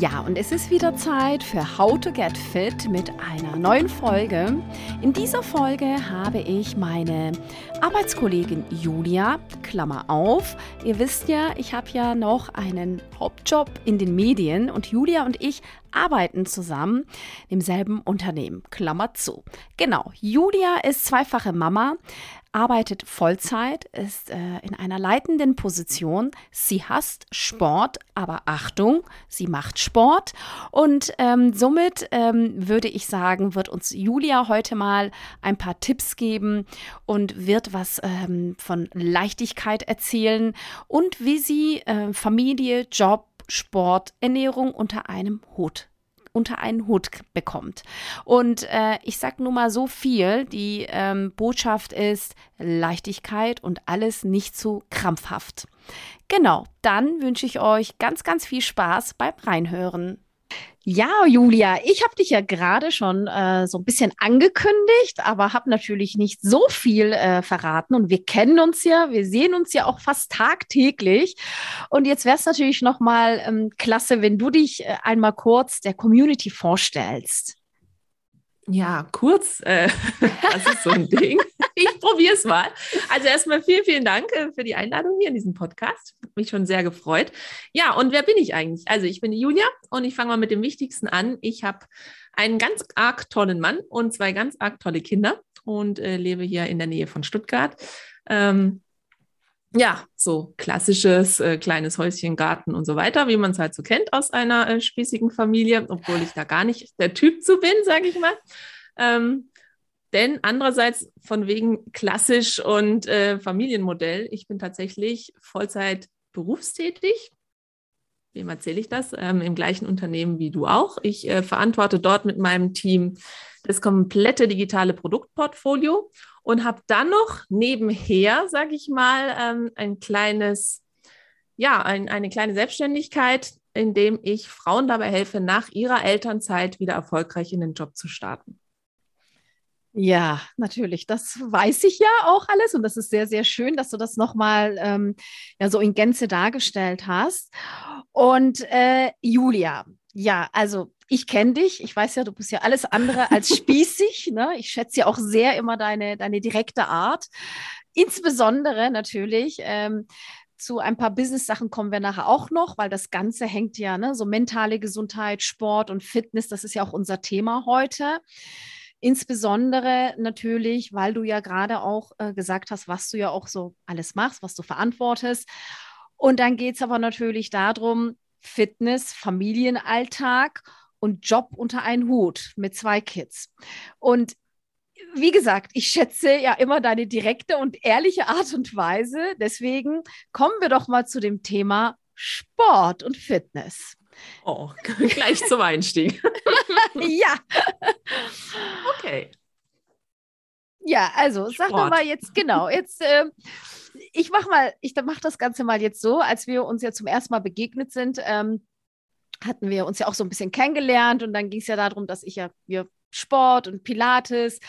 Ja, und es ist wieder Zeit für How to Get Fit mit einer neuen Folge. In dieser Folge habe ich meine Arbeitskollegin Julia, Klammer auf. Ihr wisst ja, ich habe ja noch einen Hauptjob in den Medien und Julia und ich arbeiten zusammen im selben Unternehmen, Klammer zu. Genau, Julia ist zweifache Mama, arbeitet Vollzeit, ist äh, in einer leitenden Position. Sie hasst Sport, aber Achtung, sie macht Sport. Und ähm, somit ähm, würde ich sagen, wird uns Julia heute mal ein paar Tipps geben und wird was ähm, von Leichtigkeit erzählen und wie sie äh, Familie, Job, Sport, Ernährung unter einem Hut unter einen Hut bekommt. Und äh, ich sage nur mal so viel, die ähm, Botschaft ist Leichtigkeit und alles nicht zu krampfhaft. Genau, dann wünsche ich euch ganz, ganz viel Spaß beim Reinhören. Ja, Julia, ich habe dich ja gerade schon äh, so ein bisschen angekündigt, aber habe natürlich nicht so viel äh, verraten. Und wir kennen uns ja, wir sehen uns ja auch fast tagtäglich. Und jetzt wäre es natürlich noch mal ähm, klasse, wenn du dich äh, einmal kurz der Community vorstellst. Ja, kurz, äh, das ist so ein Ding. Ich probiere es mal. Also erstmal vielen, vielen Dank äh, für die Einladung hier in diesem Podcast. Mich schon sehr gefreut. Ja, und wer bin ich eigentlich? Also ich bin Julia und ich fange mal mit dem Wichtigsten an. Ich habe einen ganz arg tollen Mann und zwei ganz arg tolle Kinder und äh, lebe hier in der Nähe von Stuttgart. Ähm, ja, so klassisches äh, kleines Häuschen, Garten und so weiter, wie man es halt so kennt aus einer äh, spießigen Familie, obwohl ich da gar nicht der Typ zu bin, sage ich mal. Ähm, denn andererseits von wegen klassisch und äh, Familienmodell, ich bin tatsächlich Vollzeit berufstätig. Wem erzähle ich das? Ähm, Im gleichen Unternehmen wie du auch. Ich äh, verantworte dort mit meinem Team das komplette digitale Produktportfolio und habe dann noch nebenher, sage ich mal, ähm, ein kleines, ja, ein, eine kleine Selbstständigkeit, in dem ich Frauen dabei helfe, nach ihrer Elternzeit wieder erfolgreich in den Job zu starten. Ja, natürlich. Das weiß ich ja auch alles und das ist sehr, sehr schön, dass du das nochmal ähm, ja, so in Gänze dargestellt hast. Und äh, Julia, ja, also ich kenne dich, ich weiß ja, du bist ja alles andere als spießig. Ne? Ich schätze ja auch sehr immer deine, deine direkte Art. Insbesondere natürlich ähm, zu ein paar Business-Sachen kommen wir nachher auch noch, weil das Ganze hängt ja, ne, so mentale Gesundheit, Sport und Fitness, das ist ja auch unser Thema heute. Insbesondere natürlich, weil du ja gerade auch äh, gesagt hast, was du ja auch so alles machst, was du verantwortest. Und dann geht es aber natürlich darum, Fitness, Familienalltag und Job unter einen Hut mit zwei Kids. Und wie gesagt, ich schätze ja immer deine direkte und ehrliche Art und Weise. Deswegen kommen wir doch mal zu dem Thema Sport und Fitness. Oh, gleich zum Einstieg. ja. Okay. Ja, also sag doch mal jetzt genau. Jetzt, äh, ich mach mal, ich mach das Ganze mal jetzt so, als wir uns ja zum ersten Mal begegnet sind. Ähm, hatten wir uns ja auch so ein bisschen kennengelernt und dann ging es ja darum, dass ich ja wir Sport und Pilates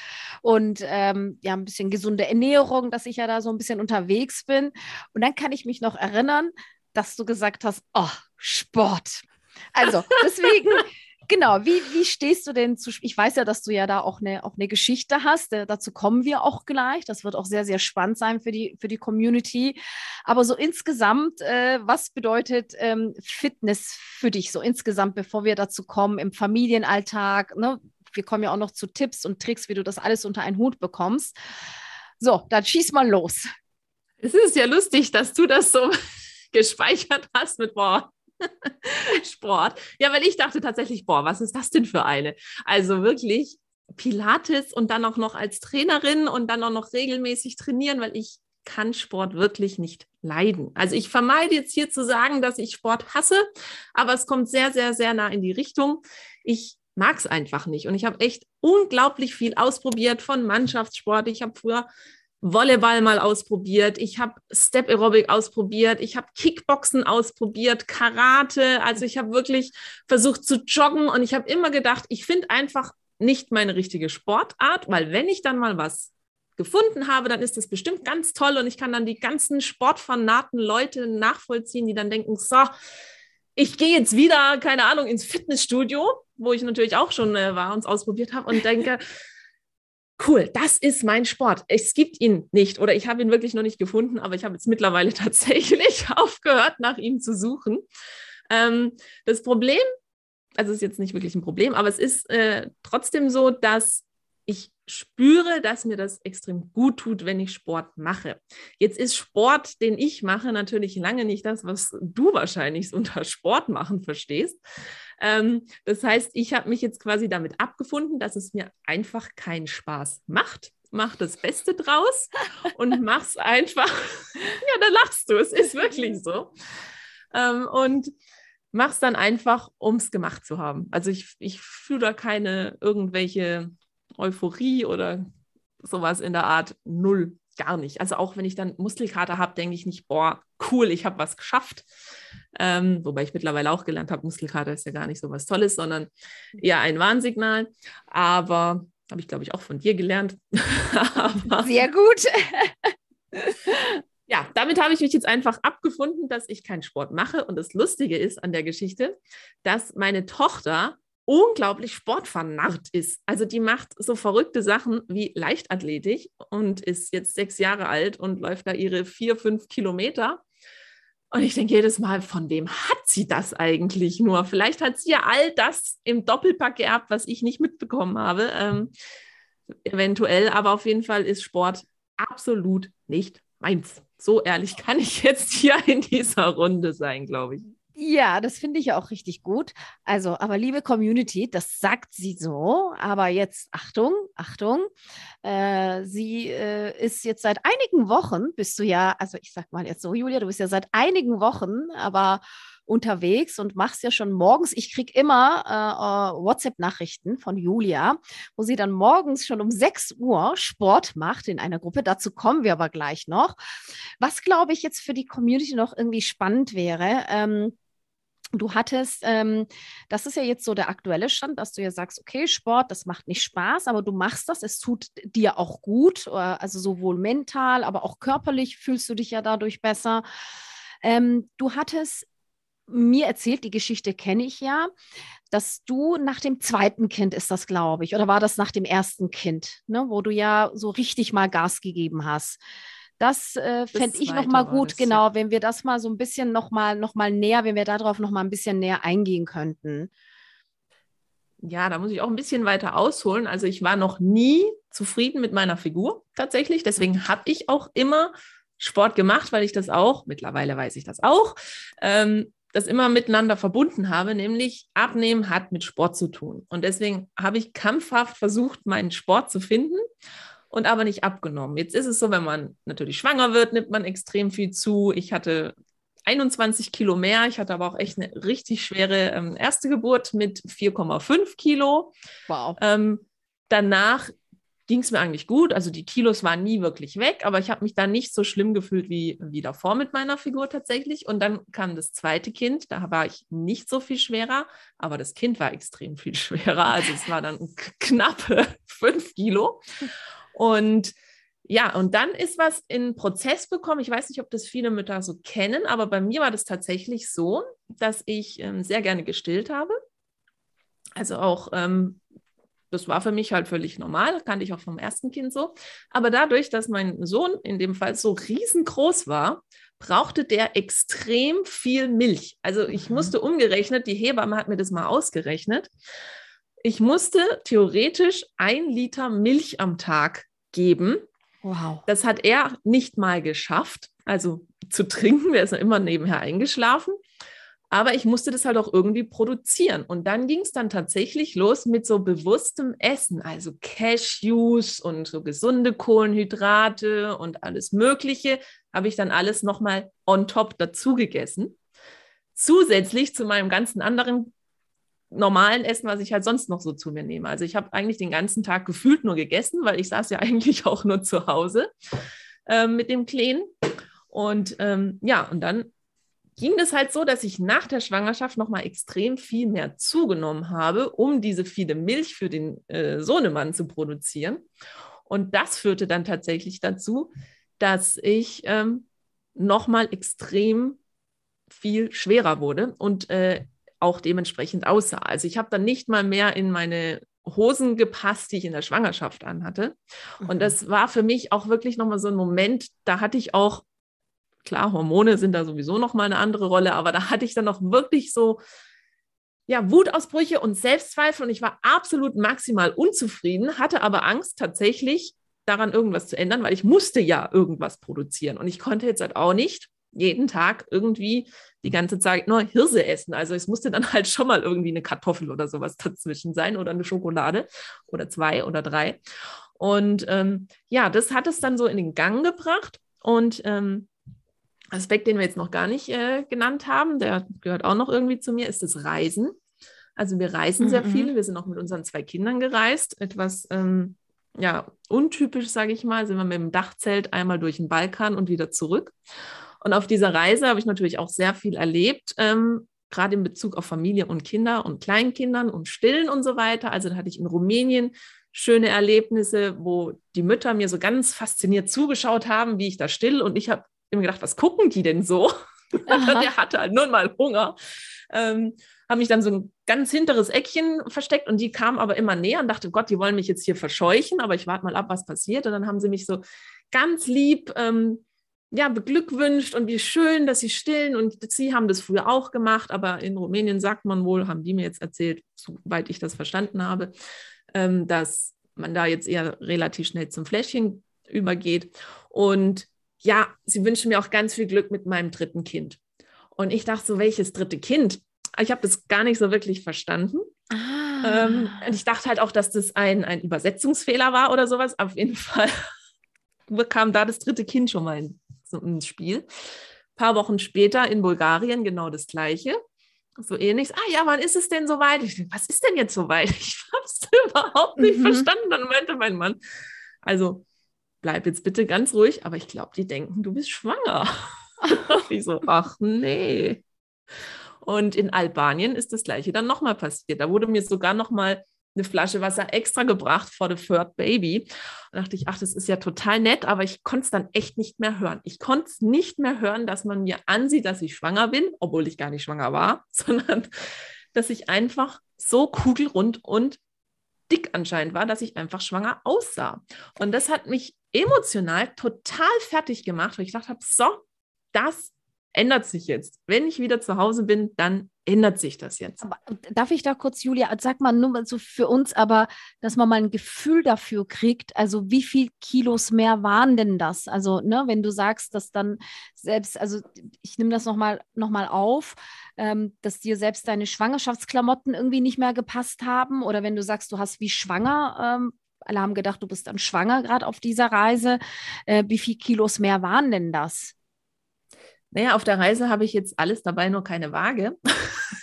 und ähm, ja ein bisschen gesunde Ernährung, dass ich ja da so ein bisschen unterwegs bin. Und dann kann ich mich noch erinnern, dass du gesagt hast, oh, Sport. Also deswegen Genau, wie, wie stehst du denn zu, ich weiß ja, dass du ja da auch eine, auch eine Geschichte hast, äh, dazu kommen wir auch gleich, das wird auch sehr, sehr spannend sein für die, für die Community, aber so insgesamt, äh, was bedeutet ähm, Fitness für dich, so insgesamt, bevor wir dazu kommen, im Familienalltag, ne? wir kommen ja auch noch zu Tipps und Tricks, wie du das alles unter einen Hut bekommst. So, dann schieß mal los. Es ist ja lustig, dass du das so gespeichert hast mit, boah, Sport. Ja, weil ich dachte tatsächlich, boah, was ist das denn für eine? Also wirklich Pilates und dann auch noch als Trainerin und dann auch noch regelmäßig trainieren, weil ich kann Sport wirklich nicht leiden. Also ich vermeide jetzt hier zu sagen, dass ich Sport hasse, aber es kommt sehr, sehr, sehr nah in die Richtung. Ich mag es einfach nicht und ich habe echt unglaublich viel ausprobiert von Mannschaftssport. Ich habe früher Volleyball mal ausprobiert, ich habe Step Aerobic ausprobiert, ich habe Kickboxen ausprobiert, Karate, also ich habe wirklich versucht zu joggen und ich habe immer gedacht, ich finde einfach nicht meine richtige Sportart, weil wenn ich dann mal was gefunden habe, dann ist das bestimmt ganz toll und ich kann dann die ganzen sportfanaten Leute nachvollziehen, die dann denken, so, ich gehe jetzt wieder, keine Ahnung, ins Fitnessstudio, wo ich natürlich auch schon äh, war und es ausprobiert habe und denke, cool, das ist mein Sport. Es gibt ihn nicht oder ich habe ihn wirklich noch nicht gefunden, aber ich habe jetzt mittlerweile tatsächlich aufgehört, nach ihm zu suchen. Ähm, das Problem, also es ist jetzt nicht wirklich ein Problem, aber es ist äh, trotzdem so, dass ich spüre, dass mir das extrem gut tut, wenn ich Sport mache. Jetzt ist Sport, den ich mache, natürlich lange nicht das, was du wahrscheinlich unter Sport machen verstehst. Ähm, das heißt, ich habe mich jetzt quasi damit abgefunden, dass es mir einfach keinen Spaß macht. Mach das Beste draus und mach's einfach. ja, da lachst du. Es ist wirklich so. Ähm, und mach's dann einfach, um es gemacht zu haben. Also ich, ich fühle da keine irgendwelche Euphorie oder sowas in der Art. Null, gar nicht. Also auch wenn ich dann Muskelkater habe, denke ich nicht, boah, cool, ich habe was geschafft. Ähm, wobei ich mittlerweile auch gelernt habe, Muskelkater ist ja gar nicht so was Tolles, sondern eher ein Warnsignal. Aber habe ich, glaube ich, auch von dir gelernt. Sehr gut. ja, damit habe ich mich jetzt einfach abgefunden, dass ich keinen Sport mache. Und das Lustige ist an der Geschichte, dass meine Tochter unglaublich sportvernarrt ist. Also die macht so verrückte Sachen wie Leichtathletik und ist jetzt sechs Jahre alt und läuft da ihre vier, fünf Kilometer. Und ich denke jedes Mal, von wem hat sie das eigentlich nur? Vielleicht hat sie ja all das im Doppelpack geerbt, was ich nicht mitbekommen habe. Ähm, eventuell, aber auf jeden Fall ist Sport absolut nicht meins. So ehrlich kann ich jetzt hier in dieser Runde sein, glaube ich. Ja, das finde ich auch richtig gut. Also, aber liebe Community, das sagt sie so. Aber jetzt Achtung, Achtung. Äh, sie äh, ist jetzt seit einigen Wochen, bist du ja, also ich sag mal jetzt so, Julia, du bist ja seit einigen Wochen, aber unterwegs und machst ja schon morgens. Ich kriege immer äh, WhatsApp-Nachrichten von Julia, wo sie dann morgens schon um 6 Uhr Sport macht in einer Gruppe. Dazu kommen wir aber gleich noch. Was, glaube ich, jetzt für die Community noch irgendwie spannend wäre, ähm, Du hattest, ähm, das ist ja jetzt so der aktuelle Stand, dass du ja sagst, okay, Sport, das macht nicht Spaß, aber du machst das, es tut dir auch gut, äh, also sowohl mental, aber auch körperlich fühlst du dich ja dadurch besser. Ähm, du hattest mir erzählt, die Geschichte kenne ich ja, dass du nach dem zweiten Kind ist das, glaube ich, oder war das nach dem ersten Kind, ne, wo du ja so richtig mal Gas gegeben hast. Das äh, fände ich nochmal gut, das, genau, ja. wenn wir das mal so ein bisschen nochmal noch mal näher, wenn wir darauf nochmal ein bisschen näher eingehen könnten. Ja, da muss ich auch ein bisschen weiter ausholen. Also ich war noch nie zufrieden mit meiner Figur tatsächlich. Deswegen habe ich auch immer Sport gemacht, weil ich das auch, mittlerweile weiß ich das auch, ähm, das immer miteinander verbunden habe, nämlich Abnehmen hat mit Sport zu tun. Und deswegen habe ich kampfhaft versucht, meinen Sport zu finden und aber nicht abgenommen. Jetzt ist es so, wenn man natürlich schwanger wird, nimmt man extrem viel zu. Ich hatte 21 Kilo mehr. Ich hatte aber auch echt eine richtig schwere ähm, erste Geburt mit 4,5 Kilo. Wow. Ähm, danach ging es mir eigentlich gut. Also die Kilos waren nie wirklich weg, aber ich habe mich dann nicht so schlimm gefühlt wie, wie davor mit meiner Figur tatsächlich. Und dann kam das zweite Kind, da war ich nicht so viel schwerer, aber das Kind war extrem viel schwerer. Also es war dann knappe 5 Kilo. Und ja, und dann ist was in Prozess bekommen. Ich weiß nicht, ob das viele Mütter so kennen, aber bei mir war das tatsächlich so, dass ich ähm, sehr gerne gestillt habe. Also auch, ähm, das war für mich halt völlig normal, kannte ich auch vom ersten Kind so. Aber dadurch, dass mein Sohn in dem Fall so riesengroß war, brauchte der extrem viel Milch. Also ich mhm. musste umgerechnet, die Hebamme hat mir das mal ausgerechnet. Ich musste theoretisch ein Liter Milch am Tag geben. Wow. Das hat er nicht mal geschafft, also zu trinken. Der ist immer nebenher eingeschlafen. Aber ich musste das halt auch irgendwie produzieren. Und dann ging es dann tatsächlich los mit so bewusstem Essen, also Cashews und so gesunde Kohlenhydrate und alles Mögliche, habe ich dann alles nochmal on top dazu gegessen. Zusätzlich zu meinem ganzen anderen normalen Essen, was ich halt sonst noch so zu mir nehme. Also ich habe eigentlich den ganzen Tag gefühlt nur gegessen, weil ich saß ja eigentlich auch nur zu Hause äh, mit dem Kleinen. Und ähm, ja, und dann ging es halt so, dass ich nach der Schwangerschaft nochmal extrem viel mehr zugenommen habe, um diese viele Milch für den äh, Sohnemann zu produzieren. Und das führte dann tatsächlich dazu, dass ich ähm, nochmal extrem viel schwerer wurde und äh, auch dementsprechend aussah. Also ich habe dann nicht mal mehr in meine Hosen gepasst, die ich in der Schwangerschaft anhatte. Und mhm. das war für mich auch wirklich nochmal so ein Moment, da hatte ich auch, klar, Hormone sind da sowieso nochmal eine andere Rolle, aber da hatte ich dann auch wirklich so, ja, Wutausbrüche und Selbstzweifel und ich war absolut maximal unzufrieden, hatte aber Angst tatsächlich daran irgendwas zu ändern, weil ich musste ja irgendwas produzieren und ich konnte jetzt halt auch nicht jeden Tag irgendwie die ganze Zeit nur Hirse essen. Also es musste dann halt schon mal irgendwie eine Kartoffel oder sowas dazwischen sein oder eine Schokolade oder zwei oder drei. Und ähm, ja, das hat es dann so in den Gang gebracht. Und ähm, Aspekt, den wir jetzt noch gar nicht äh, genannt haben, der gehört auch noch irgendwie zu mir, ist das Reisen. Also wir reisen mhm. sehr viel. Wir sind auch mit unseren zwei Kindern gereist. Etwas ähm, ja, untypisch, sage ich mal, sind wir mit dem Dachzelt einmal durch den Balkan und wieder zurück. Und auf dieser Reise habe ich natürlich auch sehr viel erlebt, ähm, gerade in Bezug auf Familie und Kinder und Kleinkindern und Stillen und so weiter. Also da hatte ich in Rumänien schöne Erlebnisse, wo die Mütter mir so ganz fasziniert zugeschaut haben, wie ich da still. Und ich habe immer gedacht, was gucken die denn so? Der hatte halt nur mal Hunger. Ähm, habe mich dann so ein ganz hinteres Eckchen versteckt und die kamen aber immer näher und dachte, Gott, die wollen mich jetzt hier verscheuchen, aber ich warte mal ab, was passiert. Und dann haben sie mich so ganz lieb ähm, ja, beglückwünscht und wie schön, dass sie stillen. Und sie haben das früher auch gemacht, aber in Rumänien sagt man wohl, haben die mir jetzt erzählt, soweit ich das verstanden habe, ähm, dass man da jetzt eher relativ schnell zum Fläschchen übergeht. Und ja, sie wünschen mir auch ganz viel Glück mit meinem dritten Kind. Und ich dachte so, welches dritte Kind? Ich habe das gar nicht so wirklich verstanden. Ah. Ähm, und ich dachte halt auch, dass das ein, ein Übersetzungsfehler war oder sowas. Auf jeden Fall kam da das dritte Kind schon mal in ins Spiel. Ein paar Wochen später in Bulgarien genau das Gleiche. So ähnlich. Ah ja, wann ist es denn soweit? Ich denke, was ist denn jetzt soweit? Ich habe es überhaupt nicht mhm. verstanden. Dann meinte mein Mann, also bleib jetzt bitte ganz ruhig, aber ich glaube, die denken, du bist schwanger. ich so, ach nee. Und in Albanien ist das Gleiche dann nochmal passiert. Da wurde mir sogar nochmal eine Flasche Wasser extra gebracht for the third baby. Und dachte ich, ach, das ist ja total nett, aber ich konnte es dann echt nicht mehr hören. Ich konnte es nicht mehr hören, dass man mir ansieht, dass ich schwanger bin, obwohl ich gar nicht schwanger war, sondern dass ich einfach so kugelrund und dick anscheinend war, dass ich einfach schwanger aussah. Und das hat mich emotional total fertig gemacht, weil ich dachte so, das ändert sich jetzt. Wenn ich wieder zu Hause bin, dann ändert sich das jetzt. Aber darf ich da kurz, Julia, sag mal nur so für uns, aber dass man mal ein Gefühl dafür kriegt, also wie viel Kilos mehr waren denn das? Also, ne, wenn du sagst, dass dann selbst, also ich nehme das nochmal noch mal auf, ähm, dass dir selbst deine Schwangerschaftsklamotten irgendwie nicht mehr gepasst haben oder wenn du sagst, du hast wie schwanger ähm, alle haben gedacht, du bist dann schwanger gerade auf dieser Reise. Äh, wie viel Kilos mehr waren denn das? Naja, auf der Reise habe ich jetzt alles dabei, nur keine Waage.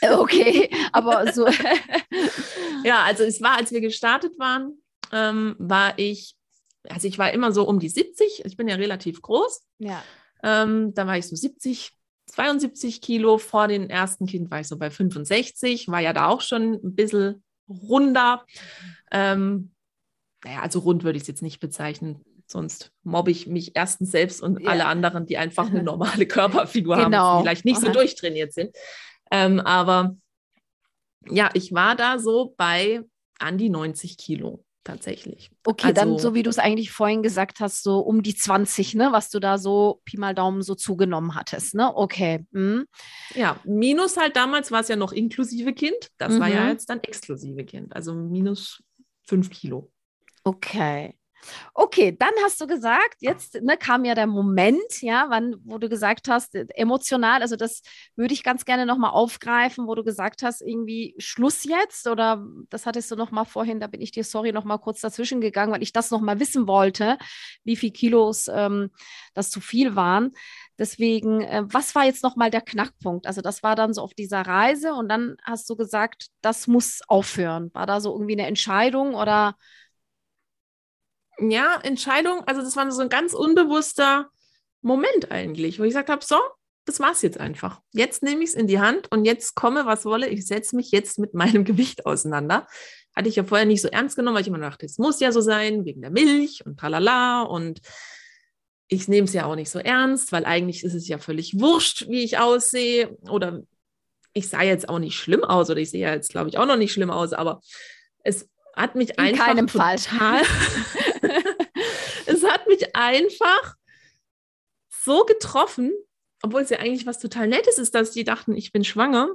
Okay, aber so. ja, also es war, als wir gestartet waren, ähm, war ich, also ich war immer so um die 70. Ich bin ja relativ groß. Ja. Ähm, da war ich so 70, 72 Kilo. Vor dem ersten Kind war ich so bei 65, war ja da auch schon ein bisschen runder. Ähm, naja, also rund würde ich es jetzt nicht bezeichnen. Sonst mobbe ich mich erstens selbst und ja. alle anderen, die einfach eine normale Körperfigur genau. haben, die vielleicht nicht so durchtrainiert sind. Ähm, aber ja, ich war da so bei an die 90 Kilo tatsächlich. Okay, also, dann so wie du es eigentlich vorhin gesagt hast, so um die 20, ne, was du da so Pi mal Daumen so zugenommen hattest, ne? Okay. Mhm. Ja, minus halt damals war es ja noch inklusive Kind. Das mhm. war ja mhm. jetzt dann exklusive Kind, also minus 5 Kilo. Okay. Okay, dann hast du gesagt, jetzt ne, kam ja der Moment, ja, wann, wo du gesagt hast, äh, emotional, also das würde ich ganz gerne nochmal aufgreifen, wo du gesagt hast, irgendwie Schluss jetzt oder das hattest du nochmal vorhin, da bin ich dir, sorry, nochmal kurz dazwischen gegangen, weil ich das nochmal wissen wollte, wie viel Kilos ähm, das zu viel waren. Deswegen, äh, was war jetzt nochmal der Knackpunkt? Also das war dann so auf dieser Reise und dann hast du gesagt, das muss aufhören. War da so irgendwie eine Entscheidung oder ja, Entscheidung, also das war so ein ganz unbewusster Moment eigentlich, wo ich gesagt habe, so, das war's jetzt einfach. Jetzt nehme ich es in die Hand und jetzt komme, was wolle, ich setze mich jetzt mit meinem Gewicht auseinander. Hatte ich ja vorher nicht so ernst genommen, weil ich immer dachte, es muss ja so sein, wegen der Milch und tralala und ich nehme es ja auch nicht so ernst, weil eigentlich ist es ja völlig wurscht, wie ich aussehe. Oder ich sah jetzt auch nicht schlimm aus oder ich sehe ja jetzt, glaube ich, auch noch nicht schlimm aus, aber es hat mich In einfach keinem total, Fall. es hat mich einfach so getroffen, obwohl es ja eigentlich was total Nettes ist, dass die dachten, ich bin schwanger.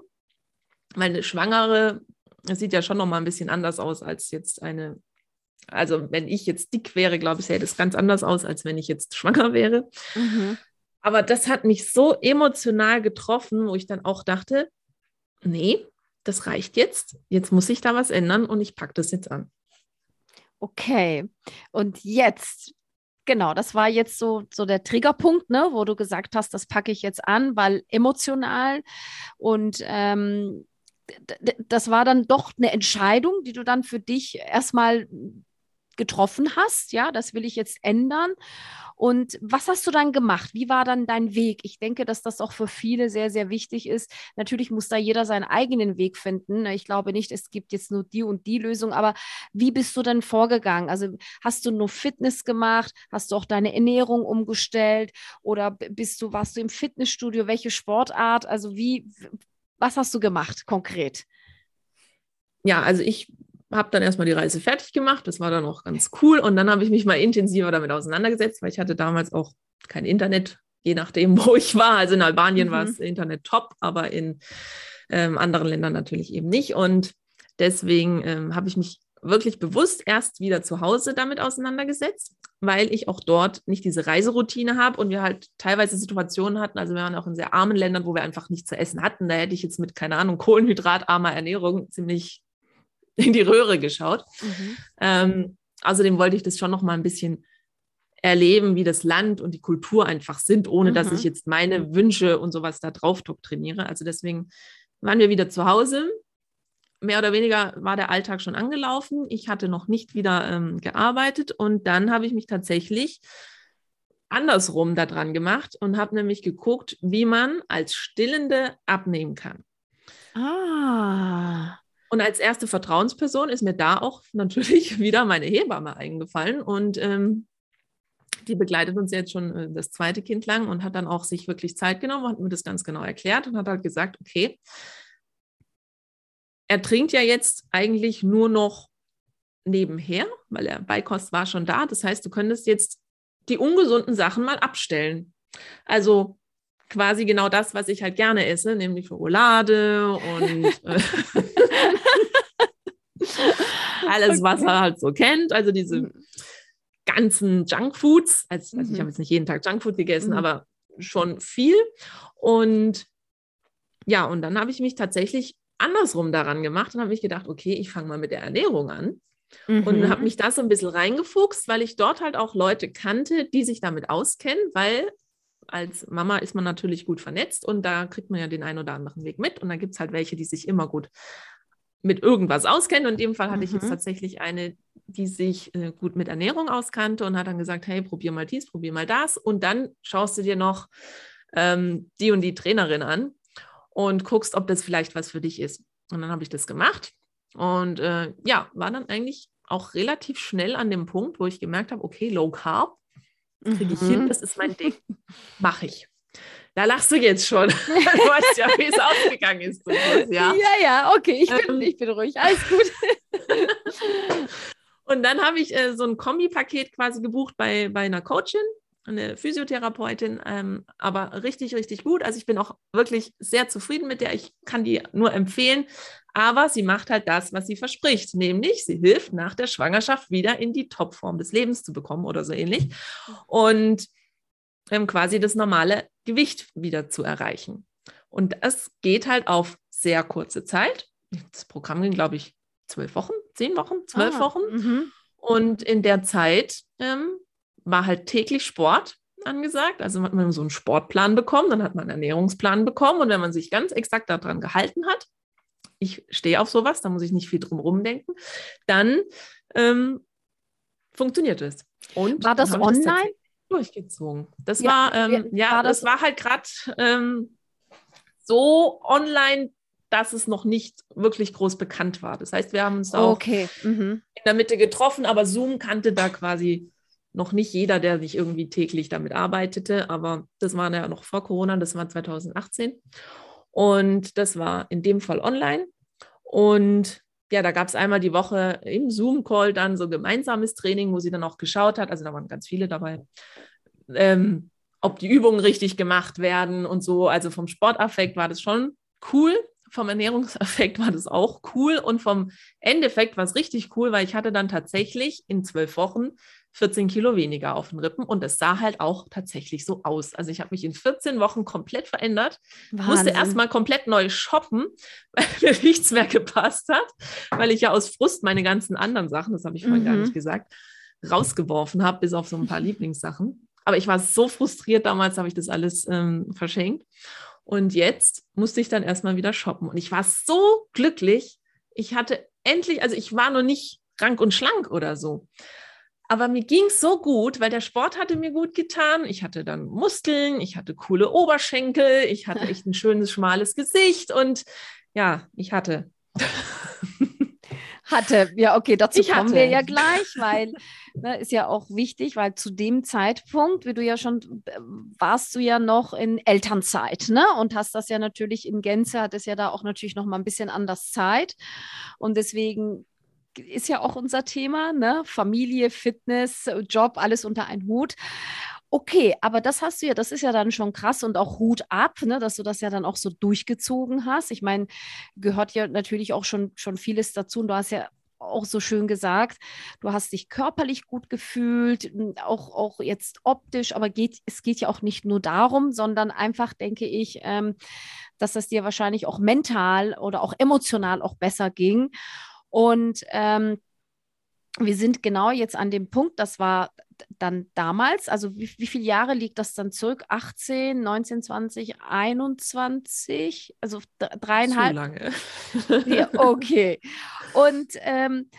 Weil eine Schwangere, sieht ja schon noch mal ein bisschen anders aus als jetzt eine, also wenn ich jetzt dick wäre, glaube ich, sähe das ganz anders aus, als wenn ich jetzt schwanger wäre. Mhm. Aber das hat mich so emotional getroffen, wo ich dann auch dachte, nee, das reicht jetzt. Jetzt muss ich da was ändern und ich packe das jetzt an. Okay. Und jetzt, genau, das war jetzt so, so der Triggerpunkt, ne, wo du gesagt hast, das packe ich jetzt an, weil emotional und ähm, das war dann doch eine Entscheidung, die du dann für dich erstmal getroffen hast. Ja, das will ich jetzt ändern. Und was hast du dann gemacht? Wie war dann dein Weg? Ich denke, dass das auch für viele sehr, sehr wichtig ist. Natürlich muss da jeder seinen eigenen Weg finden. Ich glaube nicht, es gibt jetzt nur die und die Lösung, aber wie bist du dann vorgegangen? Also hast du nur Fitness gemacht? Hast du auch deine Ernährung umgestellt? Oder bist du, warst du im Fitnessstudio? Welche Sportart? Also wie, was hast du gemacht konkret? Ja, also ich habe dann erstmal die Reise fertig gemacht. Das war dann auch ganz cool. Und dann habe ich mich mal intensiver damit auseinandergesetzt, weil ich hatte damals auch kein Internet, je nachdem, wo ich war. Also in Albanien Mhm. war das Internet top, aber in ähm, anderen Ländern natürlich eben nicht. Und deswegen ähm, habe ich mich wirklich bewusst erst wieder zu Hause damit auseinandergesetzt, weil ich auch dort nicht diese Reiseroutine habe und wir halt teilweise Situationen hatten, also wir waren auch in sehr armen Ländern, wo wir einfach nichts zu essen hatten. Da hätte ich jetzt mit, keine Ahnung, kohlenhydratarmer Ernährung ziemlich in die Röhre geschaut. Ähm, außerdem wollte ich das schon noch mal ein bisschen erleben, wie das Land und die Kultur einfach sind, ohne dass Mhm. ich jetzt meine Wünsche und sowas da drauf doktriniere. Also deswegen waren wir wieder zu Hause. Mehr oder weniger war der Alltag schon angelaufen. Ich hatte noch nicht wieder ähm, gearbeitet und dann habe ich mich tatsächlich andersrum daran gemacht und habe nämlich geguckt, wie man als Stillende abnehmen kann. Ah. Und als erste Vertrauensperson ist mir da auch natürlich wieder meine Hebamme eingefallen und ähm, die begleitet uns jetzt schon äh, das zweite Kind lang und hat dann auch sich wirklich Zeit genommen, hat mir das ganz genau erklärt und hat halt gesagt, okay, er trinkt ja jetzt eigentlich nur noch nebenher, weil er Beikost war schon da. Das heißt, du könntest jetzt die ungesunden Sachen mal abstellen. Also quasi genau das, was ich halt gerne esse, nämlich Schokolade und äh, alles, was er halt so kennt. Also diese ganzen Junkfoods. Also, also ich Mhm. habe jetzt nicht jeden Tag Junkfood gegessen, Mhm. aber schon viel. Und ja, und dann habe ich mich tatsächlich andersrum daran gemacht und habe mich gedacht, okay, ich fange mal mit der Ernährung an und Mhm. habe mich da so ein bisschen reingefuchst, weil ich dort halt auch Leute kannte, die sich damit auskennen, weil als Mama ist man natürlich gut vernetzt und da kriegt man ja den einen oder anderen Weg mit und da gibt es halt welche, die sich immer gut mit irgendwas auskennen. Und in dem Fall hatte ich jetzt Mhm. tatsächlich eine, die sich äh, gut mit Ernährung auskannte und hat dann gesagt, hey, probier mal dies, probier mal das und dann schaust du dir noch ähm, die und die Trainerin an und guckst, ob das vielleicht was für dich ist. Und dann habe ich das gemacht und äh, ja, war dann eigentlich auch relativ schnell an dem Punkt, wo ich gemerkt habe, okay, Low Carb kriege ich hin, Mhm. das ist mein Ding, mache ich. Da lachst du jetzt schon. Du weißt ja, wie es ausgegangen ist. ja. ja, ja, okay, ich bin, Ähm. ich bin ruhig, alles gut. Und dann habe ich äh, so ein Kombipaket quasi gebucht bei, bei einer Coachin, eine Physiotherapeutin, ähm, aber richtig, richtig gut. Also ich bin auch wirklich sehr zufrieden mit der. Ich kann die nur empfehlen. Aber sie macht halt das, was sie verspricht, nämlich sie hilft nach der Schwangerschaft wieder in die Topform des Lebens zu bekommen oder so ähnlich. Und ähm, quasi das normale Gewicht wieder zu erreichen. Und das geht halt auf sehr kurze Zeit. Das Programm ging, glaube ich, zwölf Wochen, zehn Wochen, zwölf Ah, Wochen. mhm. Und in der Zeit ähm, war halt täglich Sport angesagt. Also hat man so einen Sportplan bekommen, dann hat man einen Ernährungsplan bekommen. Und wenn man sich ganz exakt daran gehalten hat, ich stehe auf sowas, da muss ich nicht viel drum rumdenken, dann ähm, funktioniert es. Und War das online? tatsächlich durchgezogen. Das Ja, war, ähm, ja, war das, das- war halt gerade ähm, so online, dass es noch nicht wirklich groß bekannt war. Das heißt, wir haben uns auch Okay. Mhm. in der Mitte getroffen, aber Zoom kannte da quasi noch nicht jeder, der sich irgendwie täglich damit arbeitete, aber das war ja noch vor Corona, das war 2018. Und das war in dem Fall online. Und ja, da gab es einmal die Woche im Zoom-Call dann so gemeinsames Training, wo sie dann auch geschaut hat, also da waren ganz viele dabei, ähm, ob die Übungen richtig gemacht werden und so. Also vom Sportaffekt war das schon cool. Vom Ernährungseffekt war das auch cool und vom Endeffekt war es richtig cool, weil ich hatte dann tatsächlich in zwölf Wochen 14 Kilo weniger auf den Rippen und es sah halt auch tatsächlich so aus. Also ich habe mich in 14 Wochen komplett verändert, Wahnsinn. musste erstmal komplett neu shoppen, weil mir nichts mehr gepasst hat, weil ich ja aus Frust meine ganzen anderen Sachen, das habe ich vorhin mhm. gar nicht gesagt, rausgeworfen habe, bis auf so ein paar Lieblingssachen. Aber ich war so frustriert damals, habe ich das alles ähm, verschenkt. Und jetzt musste ich dann erstmal wieder shoppen. Und ich war so glücklich. Ich hatte endlich, also ich war noch nicht rank und schlank oder so. Aber mir ging es so gut, weil der Sport hatte mir gut getan. Ich hatte dann Muskeln, ich hatte coole Oberschenkel, ich hatte echt ein schönes, schmales Gesicht und ja, ich hatte. Hatte, ja, okay, dazu ich kommen hatte. wir ja gleich, weil ne, ist ja auch wichtig, weil zu dem Zeitpunkt, wie du ja schon äh, warst, du ja noch in Elternzeit, ne? Und hast das ja natürlich in Gänze, hat es ja da auch natürlich noch mal ein bisschen anders Zeit. Und deswegen ist ja auch unser Thema, ne? Familie, Fitness, Job, alles unter einen Hut. Okay, aber das hast du ja, das ist ja dann schon krass und auch Hut ab, ne, dass du das ja dann auch so durchgezogen hast. Ich meine, gehört ja natürlich auch schon, schon vieles dazu und du hast ja auch so schön gesagt, du hast dich körperlich gut gefühlt, auch, auch jetzt optisch, aber geht, es geht ja auch nicht nur darum, sondern einfach, denke ich, ähm, dass das dir wahrscheinlich auch mental oder auch emotional auch besser ging. Und ähm, wir sind genau jetzt an dem Punkt, das war dann damals, also wie, wie viele Jahre liegt das dann zurück? 18, 19, 20, 21, also dreieinhalb. Zu lange. ja, okay. Und ähm,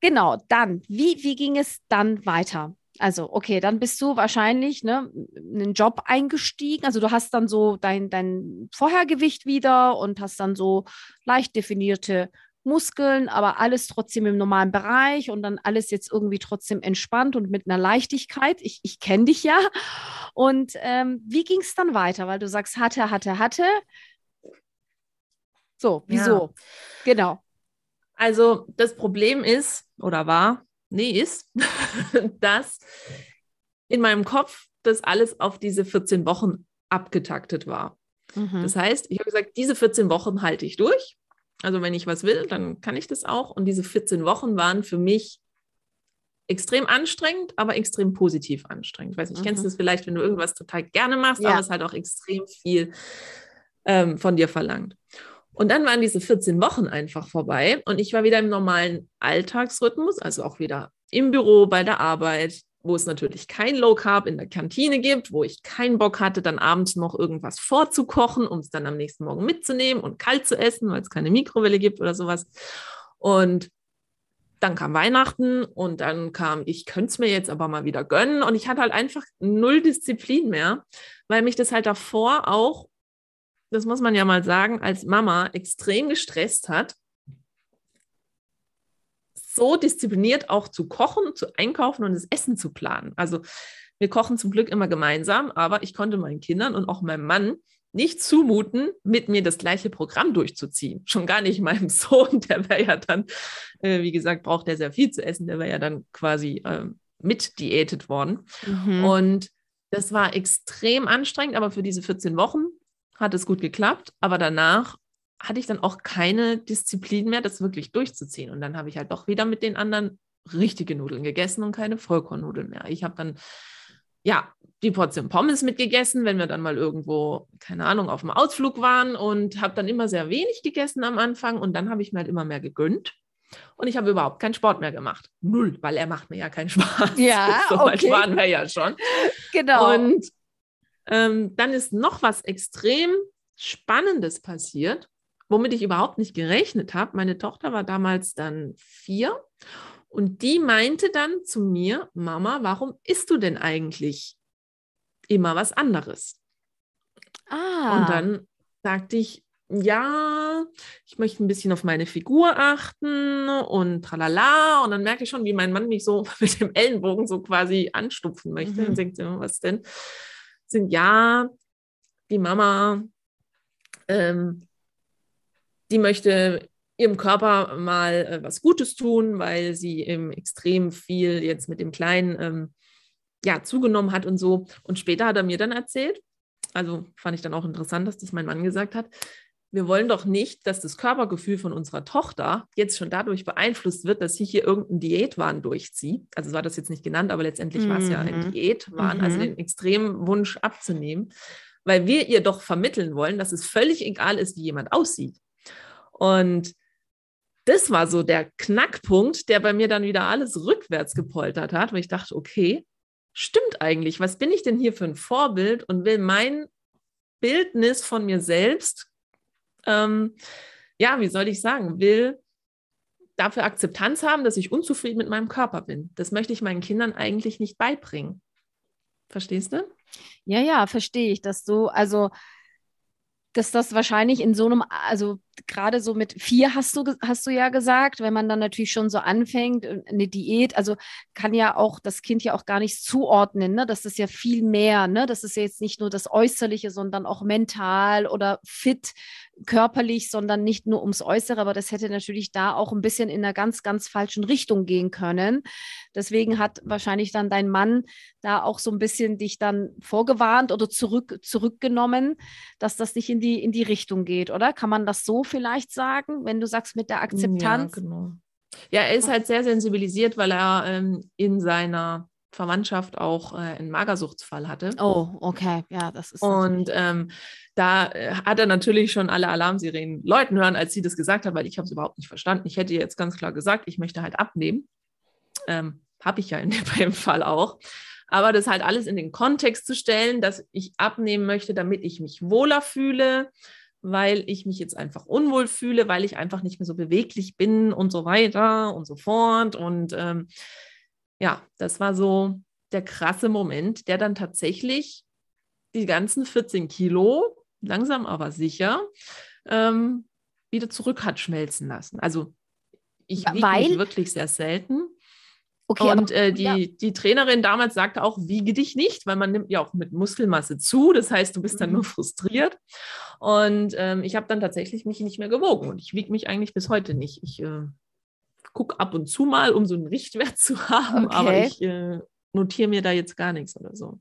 genau, dann, wie, wie ging es dann weiter? Also, okay, dann bist du wahrscheinlich ne, in einen Job eingestiegen. Also, du hast dann so dein, dein Vorhergewicht wieder und hast dann so leicht definierte Muskeln, aber alles trotzdem im normalen Bereich und dann alles jetzt irgendwie trotzdem entspannt und mit einer Leichtigkeit. Ich, ich kenne dich ja. Und ähm, wie ging es dann weiter? Weil du sagst, hatte, hatte, hatte. So, wieso? Ja. Genau. Also das Problem ist oder war, nee, ist, dass in meinem Kopf das alles auf diese 14 Wochen abgetaktet war. Mhm. Das heißt, ich habe gesagt, diese 14 Wochen halte ich durch. Also wenn ich was will, dann kann ich das auch. Und diese 14 Wochen waren für mich extrem anstrengend, aber extrem positiv anstrengend. Ich weiß nicht, mhm. kennst du das vielleicht, wenn du irgendwas total gerne machst, ja. aber es halt auch extrem viel ähm, von dir verlangt. Und dann waren diese 14 Wochen einfach vorbei und ich war wieder im normalen Alltagsrhythmus, also auch wieder im Büro, bei der Arbeit, wo es natürlich kein Low Carb in der Kantine gibt, wo ich keinen Bock hatte, dann abends noch irgendwas vorzukochen, um es dann am nächsten Morgen mitzunehmen und kalt zu essen, weil es keine Mikrowelle gibt oder sowas. Und dann kam Weihnachten und dann kam, ich könnte es mir jetzt aber mal wieder gönnen. Und ich hatte halt einfach null Disziplin mehr, weil mich das halt davor auch, das muss man ja mal sagen, als Mama extrem gestresst hat so diszipliniert auch zu kochen, zu einkaufen und das Essen zu planen. Also wir kochen zum Glück immer gemeinsam, aber ich konnte meinen Kindern und auch meinem Mann nicht zumuten, mit mir das gleiche Programm durchzuziehen. Schon gar nicht meinem Sohn, der wäre ja dann, äh, wie gesagt, braucht er sehr viel zu essen, der wäre ja dann quasi äh, mit diätet worden. Mhm. Und das war extrem anstrengend, aber für diese 14 Wochen hat es gut geklappt. Aber danach hatte ich dann auch keine Disziplin mehr, das wirklich durchzuziehen. Und dann habe ich halt doch wieder mit den anderen richtige Nudeln gegessen und keine Vollkornnudeln mehr. Ich habe dann, ja, die Portion Pommes mitgegessen, wenn wir dann mal irgendwo, keine Ahnung, auf dem Ausflug waren und habe dann immer sehr wenig gegessen am Anfang und dann habe ich mir halt immer mehr gegönnt. Und ich habe überhaupt keinen Sport mehr gemacht. Null, weil er macht mir ja keinen Spaß. Ja, so weit okay. waren wir ja schon. Genau. Und ähm, dann ist noch was extrem Spannendes passiert womit ich überhaupt nicht gerechnet habe. Meine Tochter war damals dann vier und die meinte dann zu mir, Mama, warum isst du denn eigentlich immer was anderes? Ah. Und dann sagte ich, ja, ich möchte ein bisschen auf meine Figur achten und tralala. Und dann merke ich schon, wie mein Mann mich so mit dem Ellenbogen so quasi anstupfen möchte. Mhm. Und denkt, was denn? Sind ja, die Mama, ähm, die möchte ihrem Körper mal äh, was Gutes tun, weil sie eben extrem viel jetzt mit dem Kleinen ähm, ja, zugenommen hat und so. Und später hat er mir dann erzählt, also fand ich dann auch interessant, dass das mein Mann gesagt hat, wir wollen doch nicht, dass das Körpergefühl von unserer Tochter jetzt schon dadurch beeinflusst wird, dass sie hier irgendeinen Diätwahn durchzieht. Also war das jetzt nicht genannt, aber letztendlich mhm. war es ja ein mhm. Diätwahn, also mhm. also den extremen Wunsch abzunehmen, weil wir ihr doch vermitteln wollen, dass es völlig egal ist, wie jemand aussieht. Und das war so der Knackpunkt, der bei mir dann wieder alles rückwärts gepoltert hat, weil ich dachte, okay, stimmt eigentlich, was bin ich denn hier für ein Vorbild und will mein Bildnis von mir selbst ähm, ja, wie soll ich sagen, will dafür Akzeptanz haben, dass ich unzufrieden mit meinem Körper bin. Das möchte ich meinen Kindern eigentlich nicht beibringen. Verstehst du? Ja, ja, verstehe ich, dass du, also, dass das wahrscheinlich in so einem, also gerade so mit vier hast du, hast du ja gesagt, wenn man dann natürlich schon so anfängt, äh, eine Diät, also kann ja auch das Kind ja auch gar nicht zuordnen, ne? Das ist ja viel mehr, ne? Das ist ja jetzt nicht nur das Äußerliche, sondern auch mental oder fit, körperlich, sondern nicht nur ums Äußere, aber das hätte natürlich da auch ein bisschen in einer ganz, ganz falschen Richtung gehen können. Deswegen hat wahrscheinlich dann dein Mann da auch so ein bisschen dich dann vorgewarnt oder zurück, zurückgenommen, dass das nicht in die, in die Richtung geht, oder? Kann man das so vielleicht sagen, wenn du sagst mit der Akzeptanz? Ja, genau. Ja, er ist halt sehr sensibilisiert, weil er ähm, in seiner Verwandtschaft auch äh, einen Magersuchtsfall hatte. Oh, okay, ja, das ist. Und ähm, da äh, hat er natürlich schon alle Alarmsirenen läuten hören, als sie das gesagt hat, weil ich habe es überhaupt nicht verstanden. Ich hätte jetzt ganz klar gesagt, ich möchte halt abnehmen. Ähm, habe ich ja in dem Fall auch. Aber das halt alles in den Kontext zu stellen, dass ich abnehmen möchte, damit ich mich wohler fühle, weil ich mich jetzt einfach unwohl fühle, weil ich einfach nicht mehr so beweglich bin und so weiter und so fort. Und ähm, ja, das war so der krasse Moment, der dann tatsächlich die ganzen 14 Kilo langsam aber sicher ähm, wieder zurück hat schmelzen lassen. Also ich wiege wirklich sehr selten. Okay, und aber, äh, die, ja. die Trainerin damals sagte auch, wiege dich nicht, weil man nimmt ja auch mit Muskelmasse zu. Das heißt, du bist dann nur mhm. frustriert. Und ähm, ich habe dann tatsächlich mich nicht mehr gewogen. Und ich wiege mich eigentlich bis heute nicht. Ich äh, gucke ab und zu mal, um so einen Richtwert zu haben, okay. aber ich äh, notiere mir da jetzt gar nichts oder so.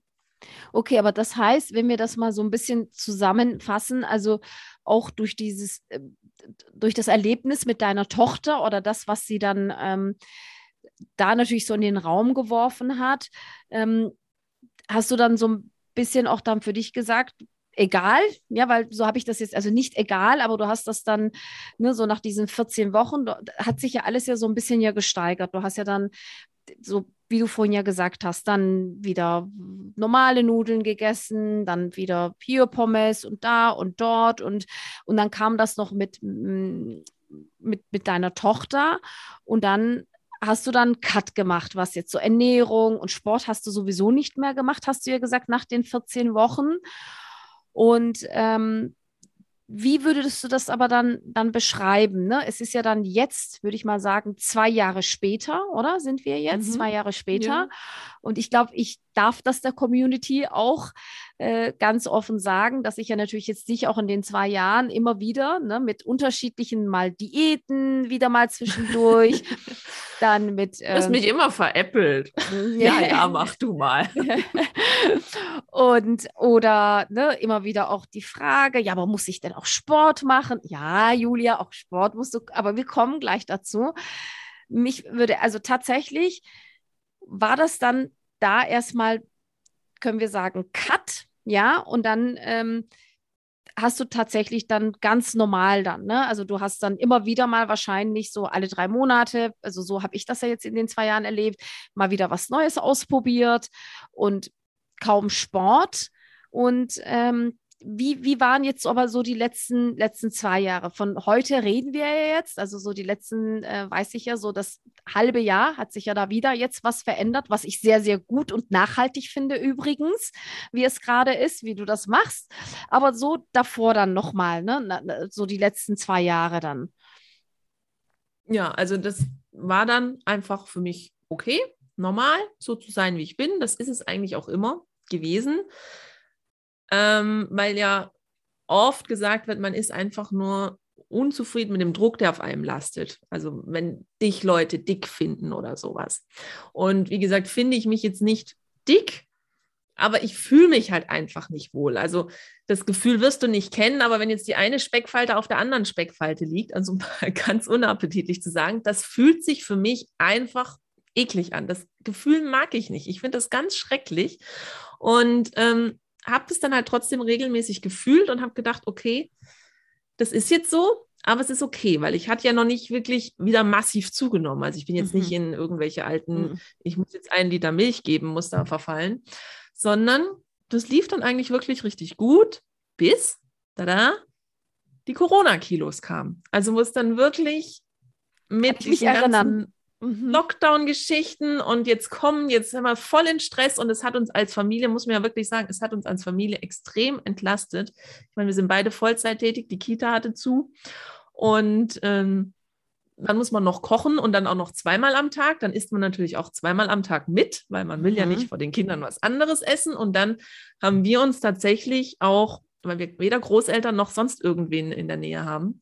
Okay, aber das heißt, wenn wir das mal so ein bisschen zusammenfassen, also auch durch dieses, äh, durch das Erlebnis mit deiner Tochter oder das, was sie dann ähm, da natürlich so in den Raum geworfen hat, ähm, hast du dann so ein bisschen auch dann für dich gesagt, egal, ja, weil so habe ich das jetzt, also nicht egal, aber du hast das dann, ne, so nach diesen 14 Wochen, hat sich ja alles ja so ein bisschen ja gesteigert. Du hast ja dann so, wie du vorhin ja gesagt hast, dann wieder normale Nudeln gegessen, dann wieder hier Pommes und da und dort und, und dann kam das noch mit, mm, mit, mit deiner Tochter und dann hast du dann Cut gemacht, was jetzt so Ernährung und Sport hast du sowieso nicht mehr gemacht, hast du ja gesagt, nach den 14 Wochen. Und ähm, wie würdest du das aber dann, dann beschreiben? Ne? Es ist ja dann jetzt, würde ich mal sagen, zwei Jahre später, oder? Sind wir jetzt? Mhm. Zwei Jahre später. Ja. Und ich glaube, ich darf das der Community auch äh, ganz offen sagen, dass ich ja natürlich jetzt dich auch in den zwei Jahren immer wieder ne, mit unterschiedlichen mal Diäten wieder mal zwischendurch, dann mit. Ähm, du hast mich immer veräppelt. ja, ja, mach du mal. Und oder ne, immer wieder auch die Frage, ja, aber muss ich denn auch Sport machen? Ja, Julia, auch Sport musst du, aber wir kommen gleich dazu. Mich würde, also tatsächlich war das dann da erstmal, können wir sagen, Cut, ja, und dann ähm, hast du tatsächlich dann ganz normal dann, ne? Also du hast dann immer wieder mal wahrscheinlich so alle drei Monate, also so habe ich das ja jetzt in den zwei Jahren erlebt, mal wieder was Neues ausprobiert und kaum Sport. Und ähm, wie, wie waren jetzt aber so die letzten, letzten zwei Jahre? Von heute reden wir ja jetzt, also so die letzten, äh, weiß ich ja, so das halbe Jahr hat sich ja da wieder jetzt was verändert, was ich sehr, sehr gut und nachhaltig finde übrigens, wie es gerade ist, wie du das machst. Aber so davor dann nochmal, ne? so die letzten zwei Jahre dann. Ja, also das war dann einfach für mich okay, normal, so zu sein, wie ich bin. Das ist es eigentlich auch immer gewesen ähm, weil ja oft gesagt wird, man ist einfach nur unzufrieden mit dem Druck, der auf einem lastet. Also wenn dich Leute dick finden oder sowas. Und wie gesagt, finde ich mich jetzt nicht dick, aber ich fühle mich halt einfach nicht wohl. Also das Gefühl wirst du nicht kennen, aber wenn jetzt die eine Speckfalte auf der anderen Speckfalte liegt, also ganz unappetitlich zu sagen, das fühlt sich für mich einfach eklig an. Das Gefühl mag ich nicht. Ich finde das ganz schrecklich. Und ähm, habe es dann halt trotzdem regelmäßig gefühlt und habe gedacht, okay, das ist jetzt so, aber es ist okay, weil ich hatte ja noch nicht wirklich wieder massiv zugenommen. Also ich bin jetzt mhm. nicht in irgendwelche alten, mhm. ich muss jetzt einen Liter Milch geben, muss da verfallen, sondern das lief dann eigentlich wirklich richtig gut, bis, da die Corona-Kilos kamen. Also muss dann wirklich mit mich erinnern. Mhm. Lockdown-Geschichten und jetzt kommen, jetzt sind wir voll in Stress und es hat uns als Familie, muss man ja wirklich sagen, es hat uns als Familie extrem entlastet. Ich meine, wir sind beide Vollzeit tätig, die Kita hatte zu und ähm, dann muss man noch kochen und dann auch noch zweimal am Tag. Dann isst man natürlich auch zweimal am Tag mit, weil man will mhm. ja nicht vor den Kindern was anderes essen. Und dann haben wir uns tatsächlich auch, weil wir weder Großeltern noch sonst irgendwen in der Nähe haben,